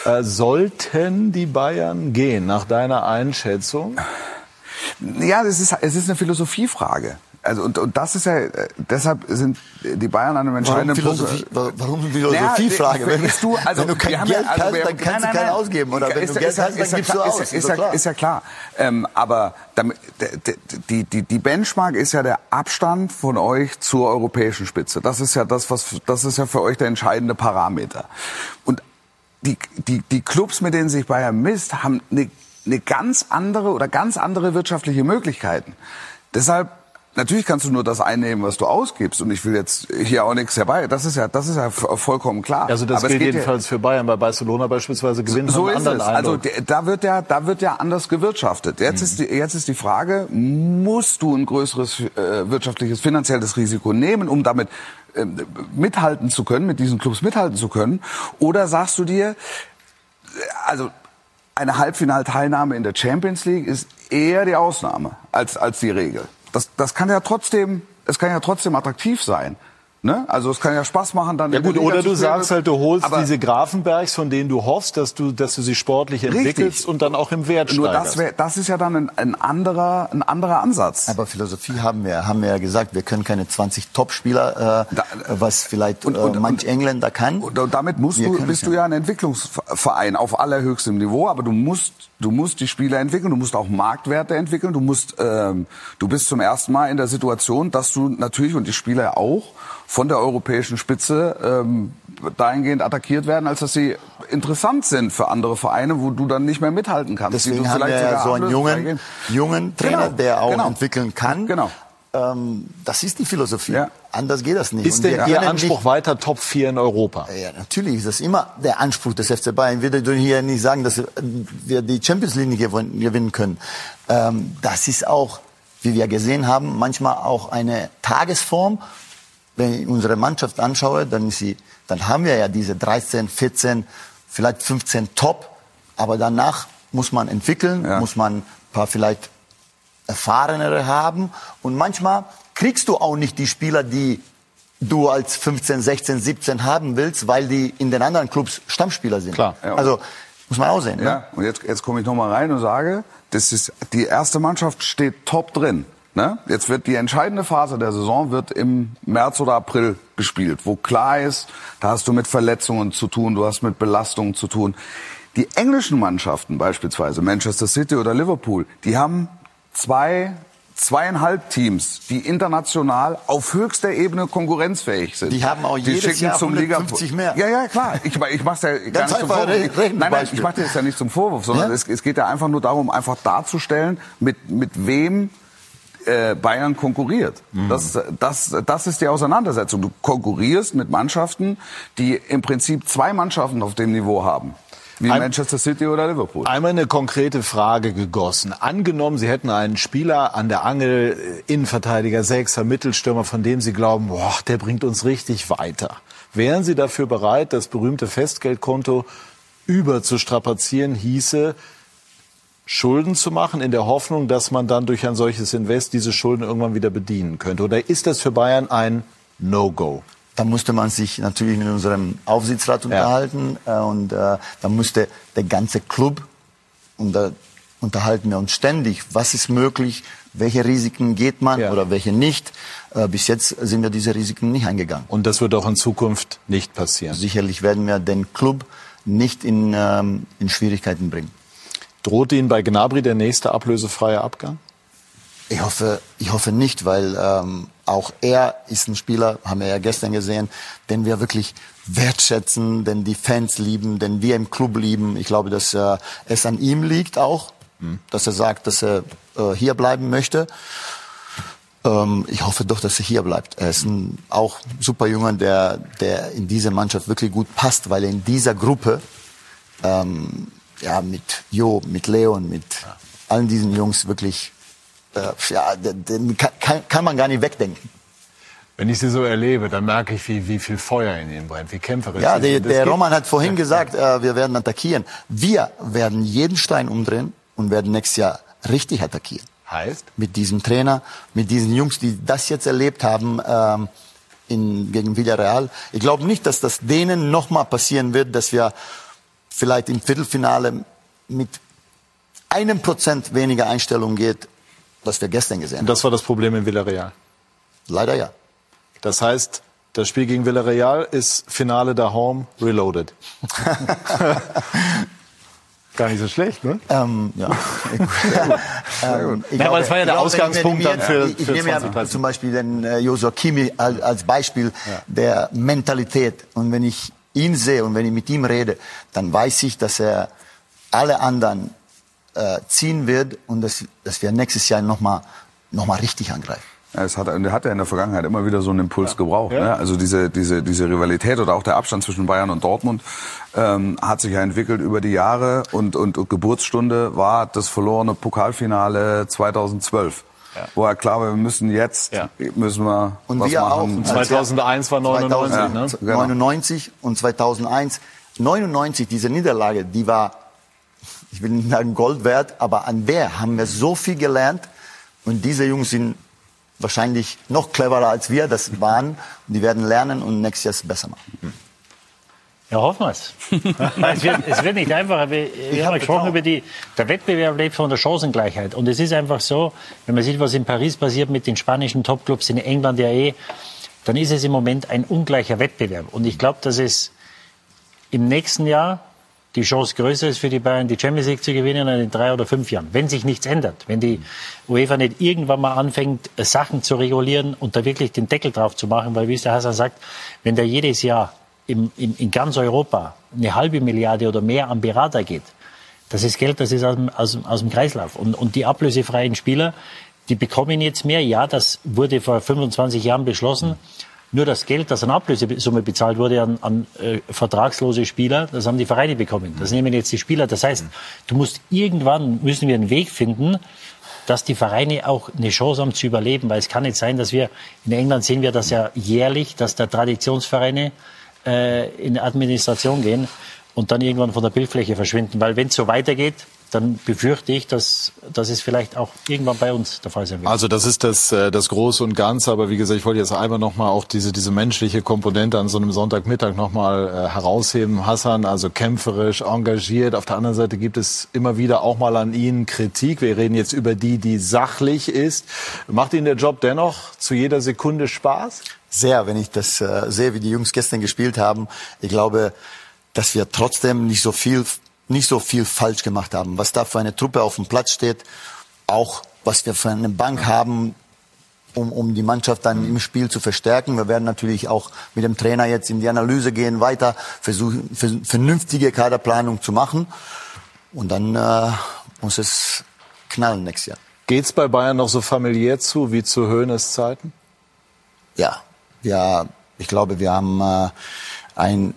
äh, sollten die Bayern gehen, nach deiner Einschätzung? Ja, es ist, es ist eine Philosophiefrage. Also und, und das ist ja äh, deshalb sind die Bayern an einem entscheidenden Philosophie- Punkt. wa- warum Philosophiefrage? Naja, Wenn- bist du, also wenn du kein Geld ja, also hast, dann kannst du nein, keinen nein, ausgeben. Oder wenn ist, du Geld ist, hast, dann ist gibst du klar, aus. Ist, Ist ja, klar. ist ja klar. Ähm, aber damit, die, die, die Benchmark ist ja der Abstand von euch zur europäischen Spitze. Das ist ja das, was das ist ja für euch der entscheidende Parameter. Und die, die, die Clubs, mit denen sich Bayern misst, haben eine, eine ganz andere oder ganz andere wirtschaftliche Möglichkeiten. Deshalb Natürlich kannst du nur das einnehmen, was du ausgibst. Und ich will jetzt hier auch nichts herbei. Das ist ja, das ist ja vollkommen klar. Also das Aber gilt geht ja- jedenfalls für Bayern. Bei Barcelona beispielsweise gewinnen so ist es. Also da wird ja, da wird ja anders gewirtschaftet. Jetzt ist die, jetzt ist die Frage: Musst du ein größeres äh, wirtschaftliches, finanzielles Risiko nehmen, um damit ähm, mithalten zu können, mit diesen Clubs mithalten zu können? Oder sagst du dir, äh, also eine Halbfinalteilnahme in der Champions League ist eher die Ausnahme als als die Regel. Das, das kann ja trotzdem, es kann ja trotzdem attraktiv sein. Ne? Also es kann ja Spaß machen, dann Ja gut, oder du sagst halt, du holst Aber- diese Grafenbergs, von denen du hoffst, dass du, dass du sie sportlich entwickelst Richtig. und dann auch im Wert Nur steigerst. das, wär, das ist ja dann ein, ein anderer, ein anderer Ansatz. Aber Philosophie haben wir, haben wir ja gesagt, wir können keine 20 Top-Spieler, äh, was vielleicht und- und- äh, manch Engländer kann. Und damit musst Wir du, bist du ja. ja ein Entwicklungsverein auf allerhöchstem Niveau, aber du musst, du musst die Spieler entwickeln, du musst auch Marktwerte entwickeln, du musst, ähm, du bist zum ersten Mal in der Situation, dass du natürlich und die Spieler auch von der europäischen Spitze ähm, dahingehend attackiert werden, als dass sie interessant sind für andere Vereine, wo du dann nicht mehr mithalten kannst. Deswegen haben wir so einen jungen, jungen Trainer, Genau, der auch genau. entwickeln kann. Genau. Ähm, das ist die Philosophie. Ja. Anders geht das nicht. Ist denn Ihr Anspruch nicht- weiter Top 4 in Europa? Ja, natürlich ist das immer der Anspruch des FC Bayern. Wir dürfen hier nicht sagen, dass wir die Champions League gewinnen können. Ähm, das ist auch, wie wir gesehen haben, manchmal auch eine Tagesform. Wenn ich unsere Mannschaft anschaue, dann, sie, dann haben wir ja diese 13, 14, vielleicht 15 Top. Aber danach muss man entwickeln, Ja. muss man ein paar vielleicht erfahrenere haben. Und manchmal kriegst du auch nicht die Spieler, die du als 15, 16, 17 haben willst, weil die in den anderen Clubs Stammspieler sind. Klar. Ja. Also muss man auch sehen. Ne? Ja, und jetzt, jetzt komme ich noch mal rein und sage, das ist, die erste Mannschaft steht top drin. Ne? Jetzt wird die entscheidende Phase der Saison wird im März oder April gespielt, wo klar ist, da hast du mit Verletzungen zu tun, du hast mit Belastungen zu tun. Die englischen Mannschaften beispielsweise, Manchester City oder Liverpool, die haben zwei, zweieinhalb Teams, die international auf höchster Ebene konkurrenzfähig sind. Die haben auch die jedes schicken Jahr zum 150 mehr. Ja, ja, klar. Ich, ich mach's ja gar nicht zum Vorwurf. Nein, nein, ich mache das ja nicht zum Vorwurf, sondern Ja? es, es geht ja einfach nur darum, einfach darzustellen, mit, mit wem äh, Bayern konkurriert. Mhm. Das, das, das ist die Auseinandersetzung. Du konkurrierst mit Mannschaften, die im Prinzip zwei Mannschaften auf dem Niveau haben. Wie Ein- Manchester City oder Liverpool. Einmal eine konkrete Frage gegossen. Angenommen, Sie hätten einen Spieler an der Angel, äh, Innenverteidiger, Sechser, Mittelstürmer, von dem Sie glauben, boah, der bringt uns richtig weiter. Wären Sie dafür bereit, das berühmte Festgeldkonto überzustrapazieren, hieße, Schulden zu machen, in der Hoffnung, dass man dann durch ein solches Invest diese Schulden irgendwann wieder bedienen könnte? Oder ist das für Bayern ein No-Go? Da musste man sich natürlich mit unserem Aufsichtsrat unterhalten äh, und äh, da musste der ganze Club und da unterhalten wir uns ständig, was ist möglich, welche Risiken geht man oder welche nicht. Äh, bis jetzt sind wir diese Risiken nicht eingegangen. Und das wird auch in Zukunft nicht passieren. Sicherlich werden wir den Club nicht in, ähm, in Schwierigkeiten bringen. Droht Ihnen bei Gnabry der nächste ablösefreie Abgang? Ich hoffe, ich hoffe nicht, weil ähm, auch er ist ein Spieler, haben wir ja gestern gesehen, den wir wirklich wertschätzen, den die Fans lieben, den wir im Club lieben. Ich glaube, dass äh, es an ihm liegt auch, dass er sagt, dass er äh, hier bleiben möchte. Ähm, ich hoffe doch, dass er hier bleibt. Er ist ein auch super Junger, der, der in diese Mannschaft wirklich gut passt, weil er in dieser Gruppe ähm, ja, mit Jo, mit Leon, mit allen diesen Jungs wirklich, äh, ja, den, kann, kann, man gar nicht wegdenken. Wenn ich sie so erlebe, dann merke ich, wie, wie viel Feuer in ihnen brennt, wie kämpferisch Ja, der, der Roman hat vorhin gesagt, äh, wir werden attackieren. Wir werden jeden Stein umdrehen und werden nächstes Jahr richtig attackieren. Heißt? Mit diesem Trainer, mit diesen Jungs, die das jetzt erlebt haben ähm, in, gegen Villarreal. Ich glaube nicht, dass das denen nochmal passieren wird, dass wir vielleicht im Viertelfinale mit einem Prozent weniger Einstellung geht, was wir gestern gesehen haben. Und das war das Problem in Villarreal. Leider ja. Das heißt, das Spiel gegen Villarreal ist Finale da Home reloaded. [laughs] Gar nicht so schlecht, ne? Ähm, ja. [laughs] ähm, ich Ja, aber das war ja der ich Ausgangspunkt ich dann für- Ich, ich für nehme ja 2030. zum Beispiel den äh, Josua Kimi als, als Beispiel der Mentalität. Und wenn ich ihn sehe und wenn ich mit ihm rede, dann weiß ich, dass er alle anderen äh, ziehen wird und dass, dass wir nächstes Jahr nochmal noch mal richtig angreifen. Ja, es hat, und er hat ja in der Vergangenheit immer wieder so einen Impuls gebraucht. Ne? Also diese, diese, diese Rivalität oder auch der Abstand zwischen Bayern und Dortmund ähm, hat sich ja entwickelt über die Jahre und, und, und Geburtsstunde war das verlorene Pokalfinale 2012. Wo er klar war, wir müssen jetzt, müssen wir Und was wir machen. auch. Und 2001 war 99, ne? 2000, Genau. 99 und 2001. 99, diese Niederlage, die war, ich will nicht sagen Gold wert, aber an der haben wir so viel gelernt. Und diese Jungs sind wahrscheinlich noch cleverer als wir das waren. Und die werden lernen und nächstes Jahr es besser machen. Ja, hoffen wir es. [laughs] es, wird, es wird nicht einfacher. Wir, wir haben gesprochen über die, der Wettbewerb lebt von der Chancengleichheit. Und es ist einfach so, wenn man sieht, was in Paris passiert mit den spanischen Topclubs, in England ja eh, dann ist es im Moment ein ungleicher Wettbewerb. Und ich glaube, dass es im nächsten Jahr die Chance größer ist für die Bayern, die Champions League zu gewinnen, als in drei oder fünf Jahren. Wenn sich nichts ändert. Wenn die UEFA nicht irgendwann mal anfängt, Sachen zu regulieren und da wirklich den Deckel drauf zu machen, weil, wie es der Hassan sagt, wenn da jedes Jahr im, in, in ganz Europa eine halbe Milliarde oder mehr an Berater geht, das ist Geld, das ist aus dem, aus, aus dem Kreislauf. Und, und die ablösefreien Spieler, die bekommen jetzt mehr. Ja, das wurde vor 25 Jahren beschlossen. Nur das Geld, das an Ablösesumme bezahlt wurde an, an äh, vertragslose Spieler, das haben die Vereine bekommen. Das nehmen jetzt die Spieler. Das heißt, du musst irgendwann müssen wir einen Weg finden, dass die Vereine auch eine Chance haben zu überleben, weil es kann nicht sein, dass wir in England sehen wir das ja jährlich, dass da Traditionsvereine äh, in Administration gehen und dann irgendwann von der Bildfläche verschwinden. Weil wenn es so weitergeht, dann befürchte ich, dass, dass es vielleicht auch irgendwann bei uns der Fall sein wird. Also das ist das, äh, das Große und Ganze, aber wie gesagt, ich wollte jetzt einmal nochmal auch diese, diese menschliche Komponente an so einem Sonntagmittag nochmal äh, herausheben. Hassan, also kämpferisch, engagiert. Auf der anderen Seite gibt es immer wieder auch mal an Ihnen Kritik. Wir reden jetzt über die, die sachlich ist. Macht Ihnen der Job dennoch zu jeder Sekunde Spaß? Sehr, wenn ich das äh, sehe, wie die Jungs gestern gespielt haben. Ich glaube, dass wir trotzdem nicht so viel, nicht so viel falsch gemacht haben. Was da für eine Truppe auf dem Platz steht, auch was wir für eine Bank haben, um, um die Mannschaft dann im Spiel zu verstärken. Wir werden natürlich auch mit dem Trainer jetzt in die Analyse gehen, weiter versuchen, vernünftige Kaderplanung zu machen. Und dann äh, muss es knallen nächstes Jahr. Geht's bei Bayern noch so familiär zu wie zu Höhnes Zeiten? Ja, ja, ich glaube, wir haben äh, ein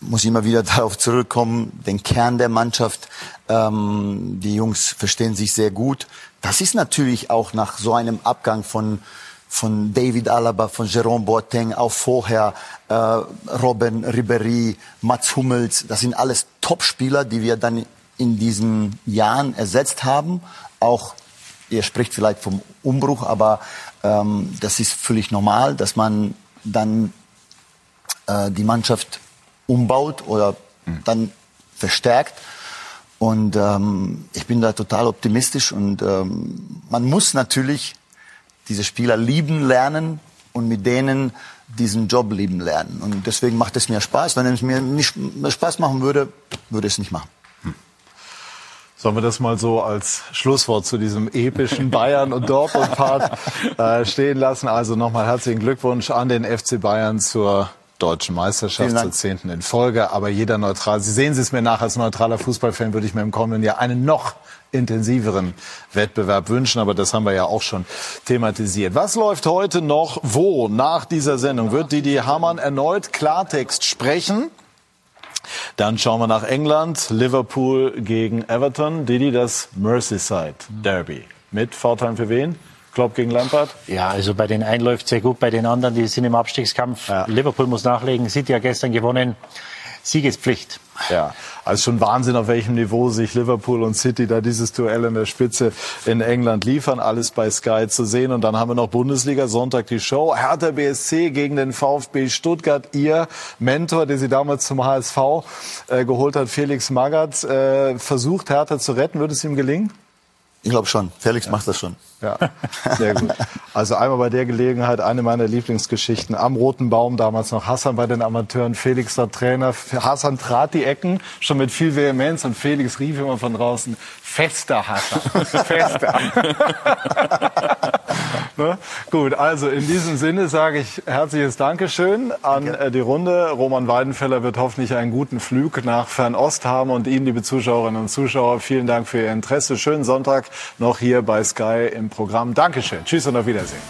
muss immer wieder [laughs] darauf zurückkommen, den Kern der Mannschaft. Ähm, die Jungs verstehen sich sehr gut. Das ist natürlich auch nach so einem Abgang von von David Alaba, von Jerome Boateng, auch vorher äh, Robin Ribéry, Mats Hummels. Das sind alles Topspieler, die wir dann in diesen Jahren ersetzt haben. Auch ihr spricht vielleicht vom Umbruch, aber ähm, das ist völlig normal, dass man dann äh, die Mannschaft umbaut oder mhm. dann verstärkt. Und ähm, ich bin da total optimistisch und ähm, man muss natürlich diese Spieler lieben lernen und mit denen diesen Job lieben lernen. Und deswegen macht es mir Spaß. Wenn es mir nicht Spaß machen würde, würde es nicht machen. Sollen wir das mal so als Schlusswort zu diesem epischen Bayern- und Dortmund-Part [laughs] äh, stehen lassen? Also nochmal herzlichen Glückwunsch an den FC Bayern zur deutschen Meisterschaft zur zehnten in Folge. Aber jeder neutral, Sie sehen es mir nach, als neutraler Fußballfan würde ich mir im kommenden Jahr einen noch intensiveren Wettbewerb wünschen. Aber das haben wir ja auch schon thematisiert. Was läuft heute noch wo nach dieser Sendung? Wird Didi Hamann erneut Klartext sprechen? Dann schauen wir nach England. Liverpool gegen Everton. Didi, das Merseyside Derby. Mit Vorteilen für wen? Klopp gegen Lampard? Ja, also bei den einen läuft sehr gut, bei den anderen, die sind im Abstiegskampf. Ja. Liverpool muss nachlegen, City ja gestern gewonnen. Siegespflicht. Ja, also schon Wahnsinn, auf welchem Niveau sich Liverpool und City da dieses Duell in der Spitze in England liefern. Alles bei Sky zu sehen. Und dann haben wir noch Bundesliga, Sonntag die Show. Hertha BSC gegen den VfB Stuttgart. Ihr Mentor, der sie damals zum HSV äh, geholt hat, Felix Magath, äh, versucht Hertha zu retten. Wird es ihm gelingen? Ich glaube schon. Felix ja. macht das schon. Ja, sehr gut. Also einmal bei der Gelegenheit eine meiner Lieblingsgeschichten. Am Roten Baum, damals noch Hassan bei den Amateuren, Felix der Trainer. Hassan trat die Ecken schon mit viel Vehemenz und Felix rief immer von draußen, fester Hassan, [laughs] fester. [laughs] ne? Gut, also in diesem Sinne sage ich herzliches Dankeschön an äh, die Runde. Roman Weidenfeller wird hoffentlich einen guten Flug nach Fernost haben und Ihnen, liebe Zuschauerinnen und Zuschauer, vielen Dank für Ihr Interesse. Schönen Sonntag noch hier bei Sky im Programm. Dankeschön. Tschüss und auf Wiedersehen.